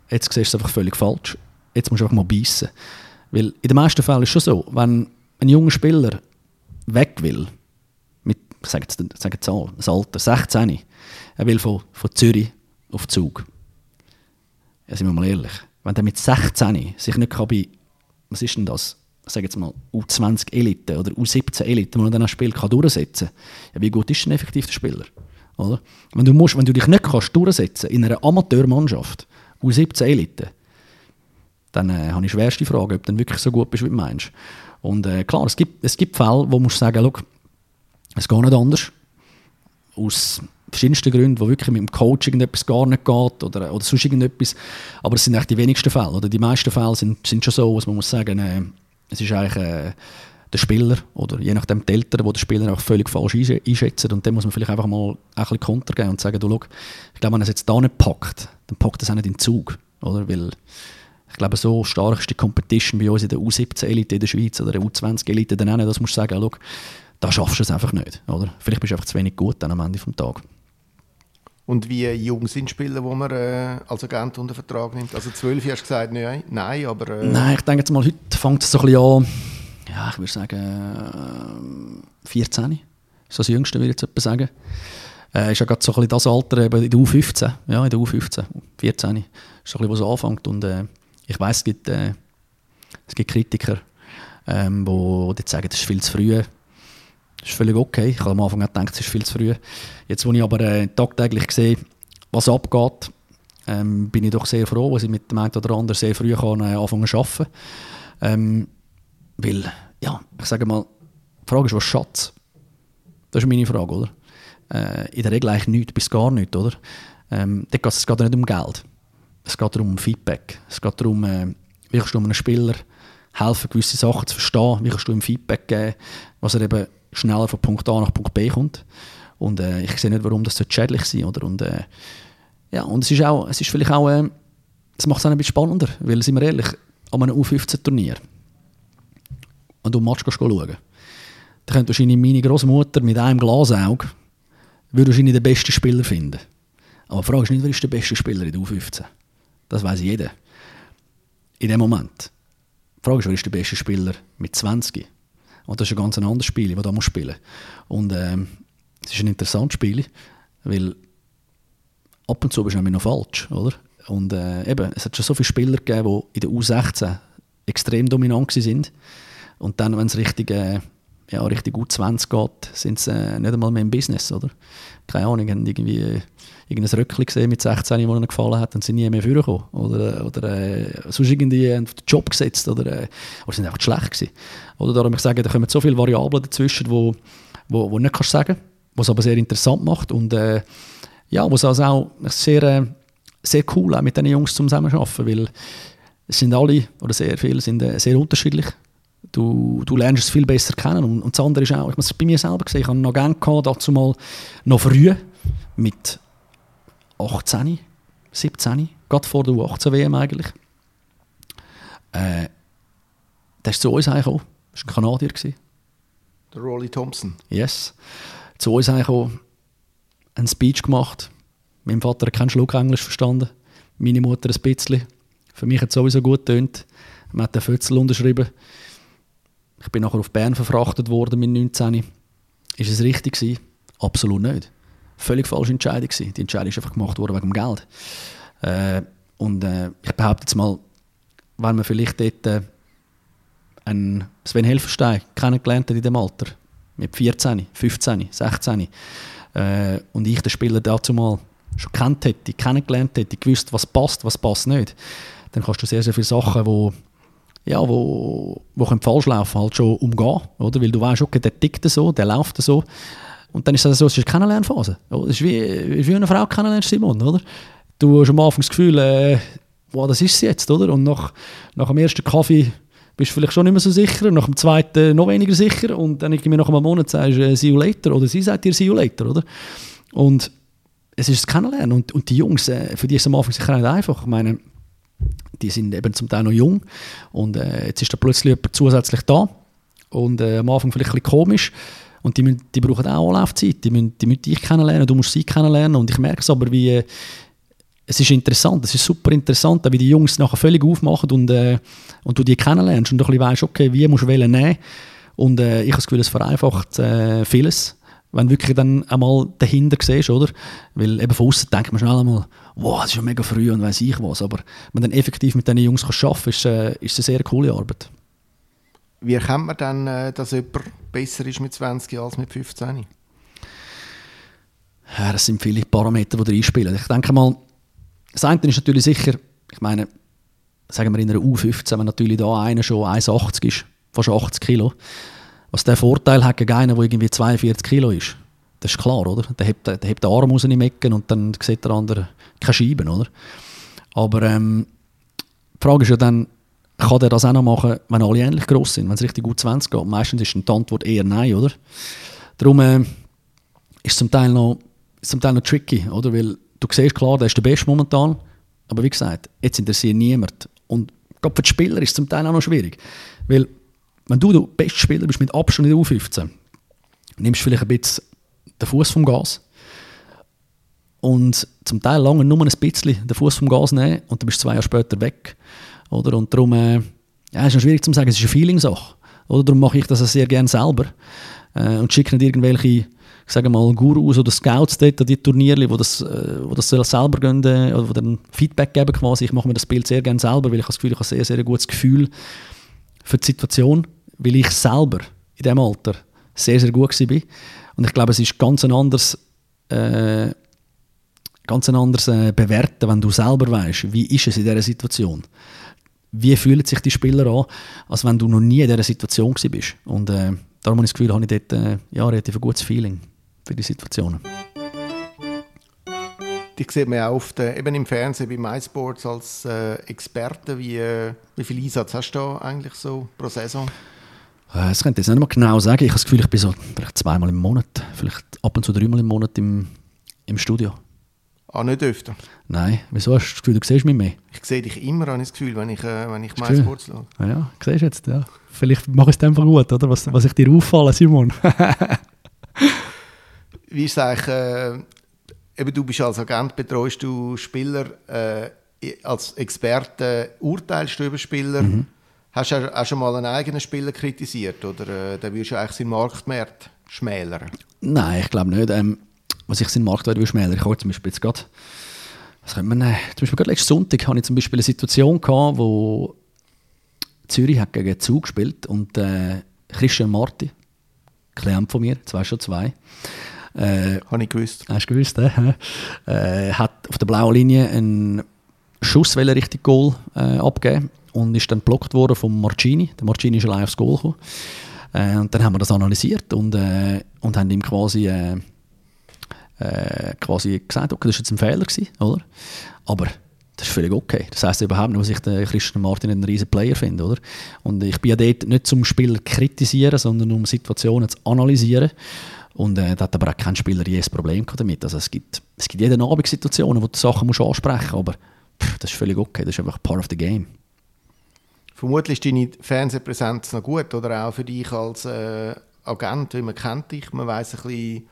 Speaker 2: Jetzt siehst du es einfach völlig falsch. Jetzt musst du einfach mal beißen. Weil in den meisten Fällen ist es schon so, wenn ein junger Spieler weg will, mit, ich sage jetzt, sage jetzt auch, das Alter, 16, er will von, von Zürich auf Zug. Ja, sind wir mal ehrlich. Wenn er mit 16 sich nicht kann bei, was ist denn das, ich sage jetzt mal, U20 Elite oder U17 Elite, wo er dann ein Spiel kann durchsetzen kann, ja, wie gut ist denn effektiv der Spieler? Oder? Wenn, du musst, wenn du dich nicht kannst durchsetzen in einer Amateurmannschaft, U17 Elite, dann äh, habe ich schwerste Frage, ob du dann wirklich so gut bist, wie du meinst. Und äh, klar, es gibt, es gibt Fälle, wo du sagen, musst, es geht nicht anders. Aus verschiedensten Gründen, wo wirklich mit dem Coach irgendetwas gar nicht geht oder, oder sonst irgendetwas. Aber es sind eigentlich die wenigsten Fälle. Oder die meisten Fälle sind, sind schon so, dass man muss sagen, äh, es ist eigentlich äh, der Spieler oder je nachdem die Eltern, die den Spieler auch völlig falsch einschätzen. Und dann muss man vielleicht einfach mal ein bisschen Konter geben und sagen, du, schau, ich glaube, wenn er es jetzt da nicht packt, dann packt er es auch nicht in den Zug. Oder? Weil ich glaube, so stark ist die Competition bei uns in der U17-Elite in der Schweiz oder der U20-Elite dann auch nicht, dass du musst sagen, schau, da schaffst du es einfach nicht. Oder? Vielleicht bist du einfach zu wenig gut dann am Ende des Tages.
Speaker 1: Und wie jung sind Spieler, die man äh, als Agent unter Vertrag nimmt? Also 12 hast du gesagt, nein, nein aber... Äh
Speaker 2: nein, ich denke jetzt mal, heute fängt es so ein bisschen an, ja, ich würde sagen äh, 14. Das ist das Jüngste, würde ich jetzt etwa sagen. Äh, ist ja gerade so ein bisschen das Alter, eben in der U15, ja, in der U15, 14. Ist so ein bisschen, wo es anfängt und äh, ich weiß es gibt, äh, es gibt Kritiker, ähm, wo die sagen, das ist viel zu früh. Das ist völlig okay. Ich habe am Anfang gedacht, es ist viel zu früh. Jetzt, wo ich aber äh, tagtäglich sehe, was abgeht, ähm, bin ich doch sehr froh, dass ich mit dem einen oder anderen sehr früh kann, äh, anfangen zu arbeiten. Ähm, weil, ja, ich sage mal, die Frage ist, was Schatz? Das ist meine Frage, oder? Äh, in der Regel eigentlich nichts bis gar nichts, oder? Ähm, es geht nicht um Geld. Es geht darum Feedback. Es geht darum, äh, wie kannst du einem Spieler helfen, gewisse Sachen zu verstehen, wie kannst du ihm Feedback geben, was er eben schneller von Punkt A nach Punkt B kommt. Und äh, ich sehe nicht, warum das schädlich sein oder? Und, äh, ja, und es ist, auch, es ist vielleicht auch, äh, es macht es ein bisschen spannender, weil, sind wir ehrlich, an einem U15-Turnier und du Match schauen, dann könnte wahrscheinlich meine Großmutter mit einem Glasauge wahrscheinlich den besten Spieler finden. Aber die Frage ist nicht, wer ist der beste Spieler in der U15? Das weiß jeder. In dem Moment. Die Frage ist, wer ist der beste Spieler mit 20? Und das ist ein ganz anderes Spiel, das da spielen muss. Und ähm, es ist ein interessantes Spiel, weil ab und zu bist du nämlich noch falsch, oder? Und äh, eben, es hat schon so viele Spieler gegeben, die in der U16 extrem dominant sind. Und dann, wenn es richtig, äh, ja, richtig U20 geht, sind sie äh, nicht einmal mehr im Business, oder? Keine Ahnung, haben irgendwie irgendein Röckchen gesehen mit 16, das ihnen gefallen hat, und sind nie mehr vorgekommen. Oder, oder äh, sonst irgendwie einen Job gesetzt oder, äh, oder sind einfach schlecht gewesen. Oder darum ich sage, da kommen so viele Variablen dazwischen, wo, wo, wo nicht kannst sagen, was aber sehr interessant macht und äh, ja, was also auch sehr, äh, sehr cool auch mit diesen Jungs zusammenzuarbeiten, weil es sind alle, oder sehr viele, sind äh, sehr unterschiedlich. Du, du lernst es viel besser kennen und, und das andere ist auch, ich habe es bei mir selber gesehen, ich habe noch gerne gehabt, dazu mal noch früh mit 18, 17, gerade vor der U18-WM eigentlich. Äh, der ist zu uns gekommen. Das war ein Kanadier. Gewesen.
Speaker 1: Der Rolly Thompson.
Speaker 2: Yes. Zu uns gekommen, einen Speech gemacht. Mein Vater hat keinen Schluck Englisch verstanden. Meine Mutter ein bisschen. Für mich hat es sowieso gut getönt. Man hat den Fötzel unterschrieben. Ich bin nachher auf Bern verfrachtet worden mit 19. Ist es richtig gewesen? Absolut nicht völlig falsche Entscheidung gewesen. Die Entscheidung ist einfach gemacht worden wegen dem Geld. Äh, und äh, ich behaupte jetzt mal, wenn man vielleicht dort äh, einen Sven Helferstein kennengelernt hat in dem Alter, mit 14, 15, 16, äh, und ich den Spieler dazu mal schon kennt hätte, kennengelernt hätte, gewusst, was passt, was passt nicht, dann kannst du sehr, sehr viele Sachen, wo ja, wo, wo falsch laufen, halt schon umgehen, oder? Weil du weißt, okay, der tickt so, der läuft so, und dann ist das so, es ist eine Kennenlernphase. Es ist wie, wie eine Frau kennenlernst, Simon, oder? Du hast am Anfang das Gefühl, äh, wow, das ist sie jetzt, oder? Und nach, nach dem ersten Kaffee bist du vielleicht schon nicht mehr so sicher, nach dem zweiten noch weniger sicher und dann irgendwie nach einem Monat sagst du äh, «See you later» oder sie sagt dir «See you later», oder? Und es ist das Kennenlernen und, und die Jungs, äh, für die ist es am Anfang sicher nicht einfach. Ich meine, die sind eben zum Teil noch jung und äh, jetzt ist da plötzlich jemand zusätzlich da und äh, am Anfang vielleicht ein bisschen komisch und die, müssen, die brauchen auch Anlaufzeit. Die müssen, die müssen dich kennenlernen, du musst sie kennenlernen. Und ich merke es aber, wie, es ist interessant, es ist super interessant, wie die Jungs nachher völlig aufmachen und, äh, und du die kennenlernst und du weißt, okay, wie musst du wählen nehmen. Und äh, ich habe das Gefühl, es vereinfacht äh, vieles, wenn du wirklich dann einmal dahinter siehst, oder? Weil eben von außen denkt man schnell einmal, wow, das ist ja mega früh und weiß ich was. Aber wenn man dann effektiv mit diesen Jungs arbeiten kann, ist, äh, ist es eine sehr coole Arbeit.
Speaker 1: Wie erkennt man dann, äh, dass jemand besser ist mit 20 als mit 15?
Speaker 2: Ja, das sind viele Parameter, die da einspielen. Ich denke mal, das eine ist natürlich sicher, ich meine, sagen wir in einer U15, wenn natürlich da einer schon 1,80 ist, fast 80 Kilo, was der Vorteil hat gegen einen, der irgendwie 42 Kilo ist. Das ist klar, oder? Der hebt, der hebt den Arm raus in Ecken und dann sieht der andere keine Scheiben, oder? Aber ähm, die Frage ist ja dann, kann der das auch noch machen, wenn alle ähnlich groß sind, wenn es richtig gut 20 geht? Meistens ist die Antwort eher nein, oder? Darum äh, ist es zum Teil noch, ist zum Teil noch tricky, oder? Weil du siehst klar, der ist der Beste momentan, aber wie gesagt, jetzt interessiert niemand. Und Gerade für die Spieler ist es zum Teil auch noch schwierig. Weil, wenn du der beste Spieler bist mit Abstand in der U15, nimmst du vielleicht ein bisschen den Fuß vom Gas und zum Teil lange nur ein bisschen den Fuß vom Gas nehmen und dann bist du zwei Jahre später weg. Oder? Und darum äh, ja, ist es schwierig zu sagen, es ist eine Feeling-Sache. Darum mache ich das sehr gerne selber äh, und schicke nicht irgendwelche ich sage mal, Gurus oder Scouts dort an die Turniere, wo das, äh, wo das selber gehen, äh, oder wo dann Feedback geben quasi. Ich mache mir das Bild sehr gerne selber, weil ich das Gefühl, ich habe ein sehr, sehr gutes Gefühl für die Situation, weil ich selber in diesem Alter sehr, sehr gut war. Und ich glaube, es ist ganz ein anderes, äh, ganz ein anderes äh, Bewerten, wenn du selber weißt, wie ist es in dieser Situation. Wie fühlen sich die Spieler an, als wenn du noch nie in dieser Situation bist. Und äh, darum habe ich das Gefühl, habe ich dort äh, ja, relativ ein gutes Feeling für die Situationen.
Speaker 1: Die sieht man auch oft äh, eben im Fernsehen bei MySports als äh, Experte. Wie, äh, wie viel Einsatz hast du da eigentlich so pro Saison?
Speaker 2: Äh, das könnte ich jetzt nicht mal genau sagen. Ich habe das Gefühl, ich bin so vielleicht zweimal im Monat, vielleicht ab und zu dreimal im Monat im, im Studio.
Speaker 1: Ah, nicht öfter?
Speaker 2: Nein. Wieso hast du das Gefühl, du siehst mich mehr?
Speaker 1: Ich sehe dich immer, habe ich das Gefühl, wenn ich, äh, wenn ich MySports schaue.
Speaker 2: Ah, ja, siehst du jetzt, ja. Vielleicht mache ich es einfach gut, oder? Was, was ich dir auffalle, Simon.
Speaker 1: Wie ist es eigentlich, äh, eben du bist als Agent, betreust du Spieler, äh, als Experte urteilst du über Spieler. Mhm. Hast du auch schon mal einen eigenen Spieler kritisiert oder äh, dann würdest du eigentlich seinen Marktwert schmälern?
Speaker 2: Nein, ich glaube nicht. Ähm, was ich seinen Marktwert will schmälern, ich habe zum Beispiel jetzt gerade, was könnte man, äh, zum Beispiel gerade letzten Sonntag hatte ich zum Beispiel eine Situation gehabt, wo Zürich hat gegen Zug gespielt und äh, Christian Marti, Klient von mir, zwei schon zwei,
Speaker 1: äh, Habe ich gewusst.
Speaker 2: Hast du gewusst, äh? äh, hat auf der blauen Linie einen Schuss Richtung Goal äh, abgegeben und ist dann blockt worden von Marcini. Der Marcini ist allein aufs Goal gekommen. Äh, und dann haben wir das analysiert und, äh, und haben ihm quasi, äh, quasi gesagt, okay, das war jetzt ein Fehler, gewesen, oder? Aber das ist völlig okay. Das heisst überhaupt nicht, dass ich den Christian Martin einen riesen Player finde, oder? Und ich bin ja dort nicht zum Spieler kritisieren, sondern um Situationen zu analysieren. Und äh, da hat aber auch kein Spieler je ein Problem damit. Also es gibt, es gibt jeden Abend Situationen, wo du Sachen musst ansprechen musst, aber pff, das ist völlig okay. Das ist einfach part of the game.
Speaker 1: Vermutlich ist deine Fernsehpräsenz noch gut, oder auch für dich als äh, Agent, weil man kennt dich, man weiß ein bisschen,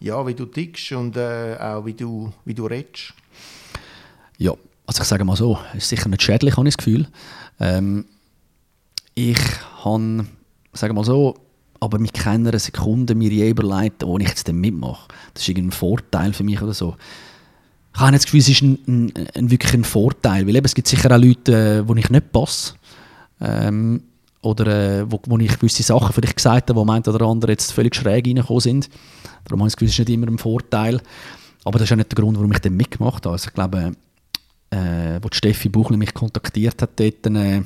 Speaker 1: ja, wie du tickst und äh, auch wie du, wie du redest.
Speaker 2: Ja, also ich sage mal so, es ist sicher nicht schädlich, habe ich das Gefühl. Ähm, ich habe, sage mal so, aber mit keiner Sekunde mir je überlegt, wo ich jetzt mitmache. Das ist irgendein Vorteil für mich oder so. Ich habe das Gefühl, es ist ein, ein, ein wirklich ein Vorteil, weil eben, es gibt sicher auch Leute, äh, wo ich nicht passe. Ähm, oder äh, wo, wo ich gewisse Sachen vielleicht gesagt habe, wo meint oder andere jetzt völlig schräg reingekommen sind. Darum habe ich das Gefühl, es ist nicht immer ein Vorteil. Aber das ist auch nicht der Grund, warum ich dann mitgemacht habe. Also ich glaube, äh, wo Steffi Buchli mich kontaktiert hat, dort, äh,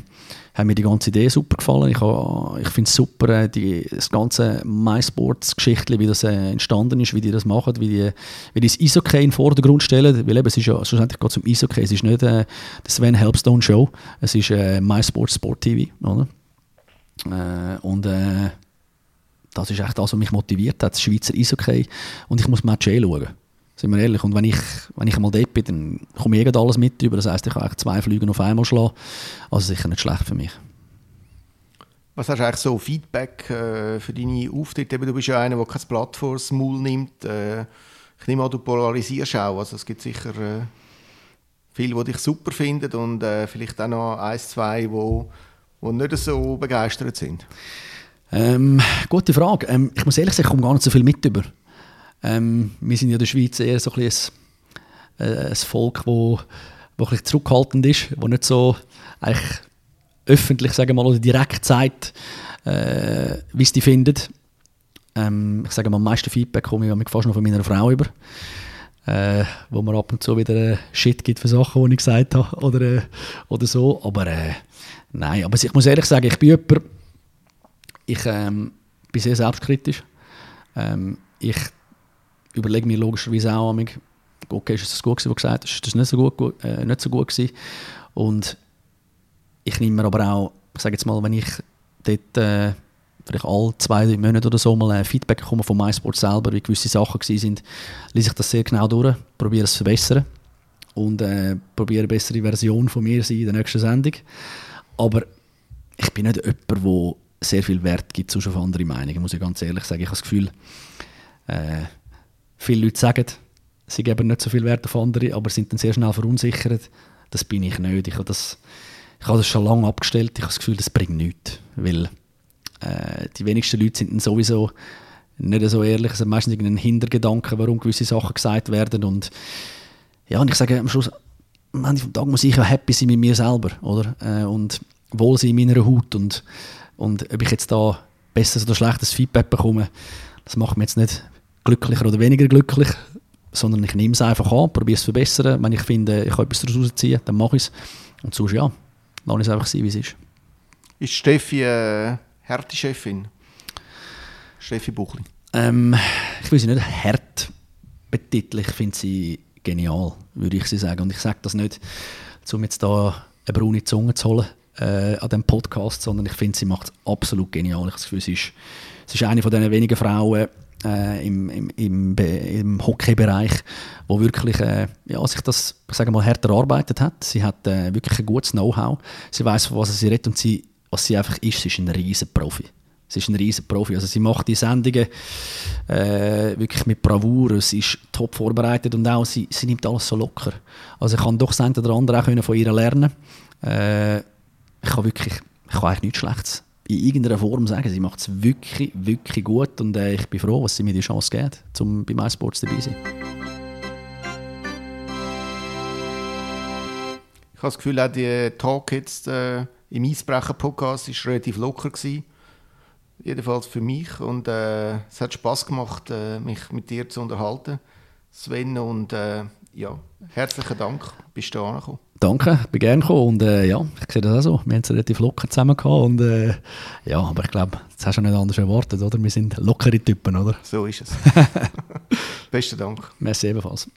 Speaker 2: hat mir die ganze Idee super gefallen. Ich, ich finde es super, äh, die, das ganze MySports-Geschichte, wie das äh, entstanden ist, wie die das machen, wie die, wie die das Eishockey in den Vordergrund stellen. Weil eben, es ist ja schlussendlich geht zum Eishockey. Es ist nicht äh, die Sven Helpstone Show, es ist äh, MySports Sport TV. Oder? Äh, und äh, das ist echt das, was mich motiviert hat, das Schweizer Eishockey. Und ich muss Match eh schauen. Sind wir ehrlich. Und wenn ich, wenn ich einmal dort bin, dann komme ich alles mit über. Das heisst, ich kann zwei Flüge auf einmal schlagen. Also sicher nicht schlecht für mich.
Speaker 1: Was hast du eigentlich so Feedback äh, für deine Auftritte? Du bist ja einer, der kein Blatt vor das Maul nimmt. Äh, ich nehme an, du polarisierst auch. Also es gibt sicher äh, viele, die dich super finden und äh, vielleicht auch noch ein, zwei, die, die nicht so begeistert sind.
Speaker 2: Ähm, gute Frage. Ähm, ich muss ehrlich sagen, ich komme gar nicht so viel mit über. Ähm, wir sind ja in der Schweiz eher so ein, ein, äh, ein Volk, wo, wo ein zurückhaltend ist, wo nicht so eigentlich öffentlich, sagen wir mal, oder direkt sagt, äh, wie es die findet. Ähm, ich sage mal, am meisten Feedback komme ich fast noch von meiner Frau über. Äh, wo man ab und zu wieder äh, Shit gibt für Sachen, die ich gesagt habe oder, äh, oder so. Aber äh, nein, aber ich muss ehrlich sagen, ich bin jemand, ich ähm, bin sehr selbstkritisch. Ähm, ich überlege mir logischerweise auch, okay, ist das gut gewesen, was gesagt hast, ist das nicht so gut, äh, nicht so gut gewesen. Und ich nehme mir aber auch, ich sage jetzt mal, wenn ich dort äh, vielleicht alle zwei, drei Monate oder so mal ein Feedback bekomme von MySport selber, wie gewisse Sachen sind, lese ich das sehr genau durch, probiere es zu verbessern und äh, probiere eine bessere Version von mir sein in der nächsten Sendung. Aber ich bin nicht jemand, der sehr viel Wert gibt auf andere Meinungen, muss ich ganz ehrlich sagen. Ich habe das Gefühl, äh, viele Leute sagen, sie geben nicht so viel Wert auf andere, aber sind dann sehr schnell verunsichert. Das bin ich nicht. Ich habe das, ich habe das schon lange abgestellt. Ich habe das Gefühl, das bringt nichts. Weil äh, die wenigsten Leute sind dann sowieso nicht so ehrlich. Es hat meistens irgendeinen Hintergedanken, warum gewisse Sachen gesagt werden. Und ja, und ich sage am Schluss, am Ende des Tages muss ich ja happy sein mit mir selber. Oder? Äh, und wohl sein in meiner Haut. Und, und ob ich jetzt da besseres oder schlechtes Feedback bekomme, das macht mich jetzt nicht glücklicher oder weniger glücklich, sondern ich nehme es einfach an, probiere es zu verbessern. Wenn ich finde, ich kann etwas daraus rausziehen, dann mache ich es. Und sonst ja, lasse ich es einfach sein, wie es ist.
Speaker 1: Ist Steffi eine harte Chefin? Steffi Buchli?
Speaker 2: Ähm, ich will sie nicht hart betiteln, ich finde sie genial, würde ich sie sagen. Und ich sage das nicht, um jetzt da eine braune Zunge zu holen äh, an diesem Podcast, sondern ich finde, sie macht es absolut genial. Ich habe das Gefühl, sie ist, sie ist eine von den wenigen Frauen, äh, im, im, im, im Hockeybereich, wo wirklich äh, ja, sich das, ich sage mal, härter erarbeitet hat. Sie hat äh, wirklich ein gutes Know-how. Sie weiß, was sie redet und sie, was sie einfach ist. Sie ist ein riesen Profi. Sie ist ein riesen Profi. Also sie macht die Sendungen äh, wirklich mit Bravour. Sie ist top vorbereitet und auch sie, sie nimmt alles so locker. Also ich kann doch das oder andere auch von ihr lernen. Äh, ich kann wirklich, ich kann eigentlich nichts Schlechtes in irgendeiner Form sagen. Sie macht es wirklich, wirklich gut und äh, ich bin froh, dass sie mir die Chance gibt, um bei MySports dabei zu sein.
Speaker 1: Ich habe das Gefühl, auch der Talk jetzt äh, im Eisbrecher-Podcast war relativ locker. Gewesen. Jedenfalls für mich. Und äh, es hat Spass gemacht, äh, mich mit dir zu unterhalten, Sven. Und äh, ja, herzlichen Dank, bist du angekommen.
Speaker 2: Danke, ich bin gerne gekommen und äh, ja, ich sehe das auch so. Wir haben es relativ locker zusammen gehabt und äh, ja, aber ich glaube, das hast du nicht anders erwartet, oder? Wir sind lockere Typen, oder?
Speaker 1: So ist es. Besten Dank.
Speaker 2: Merci ebenfalls.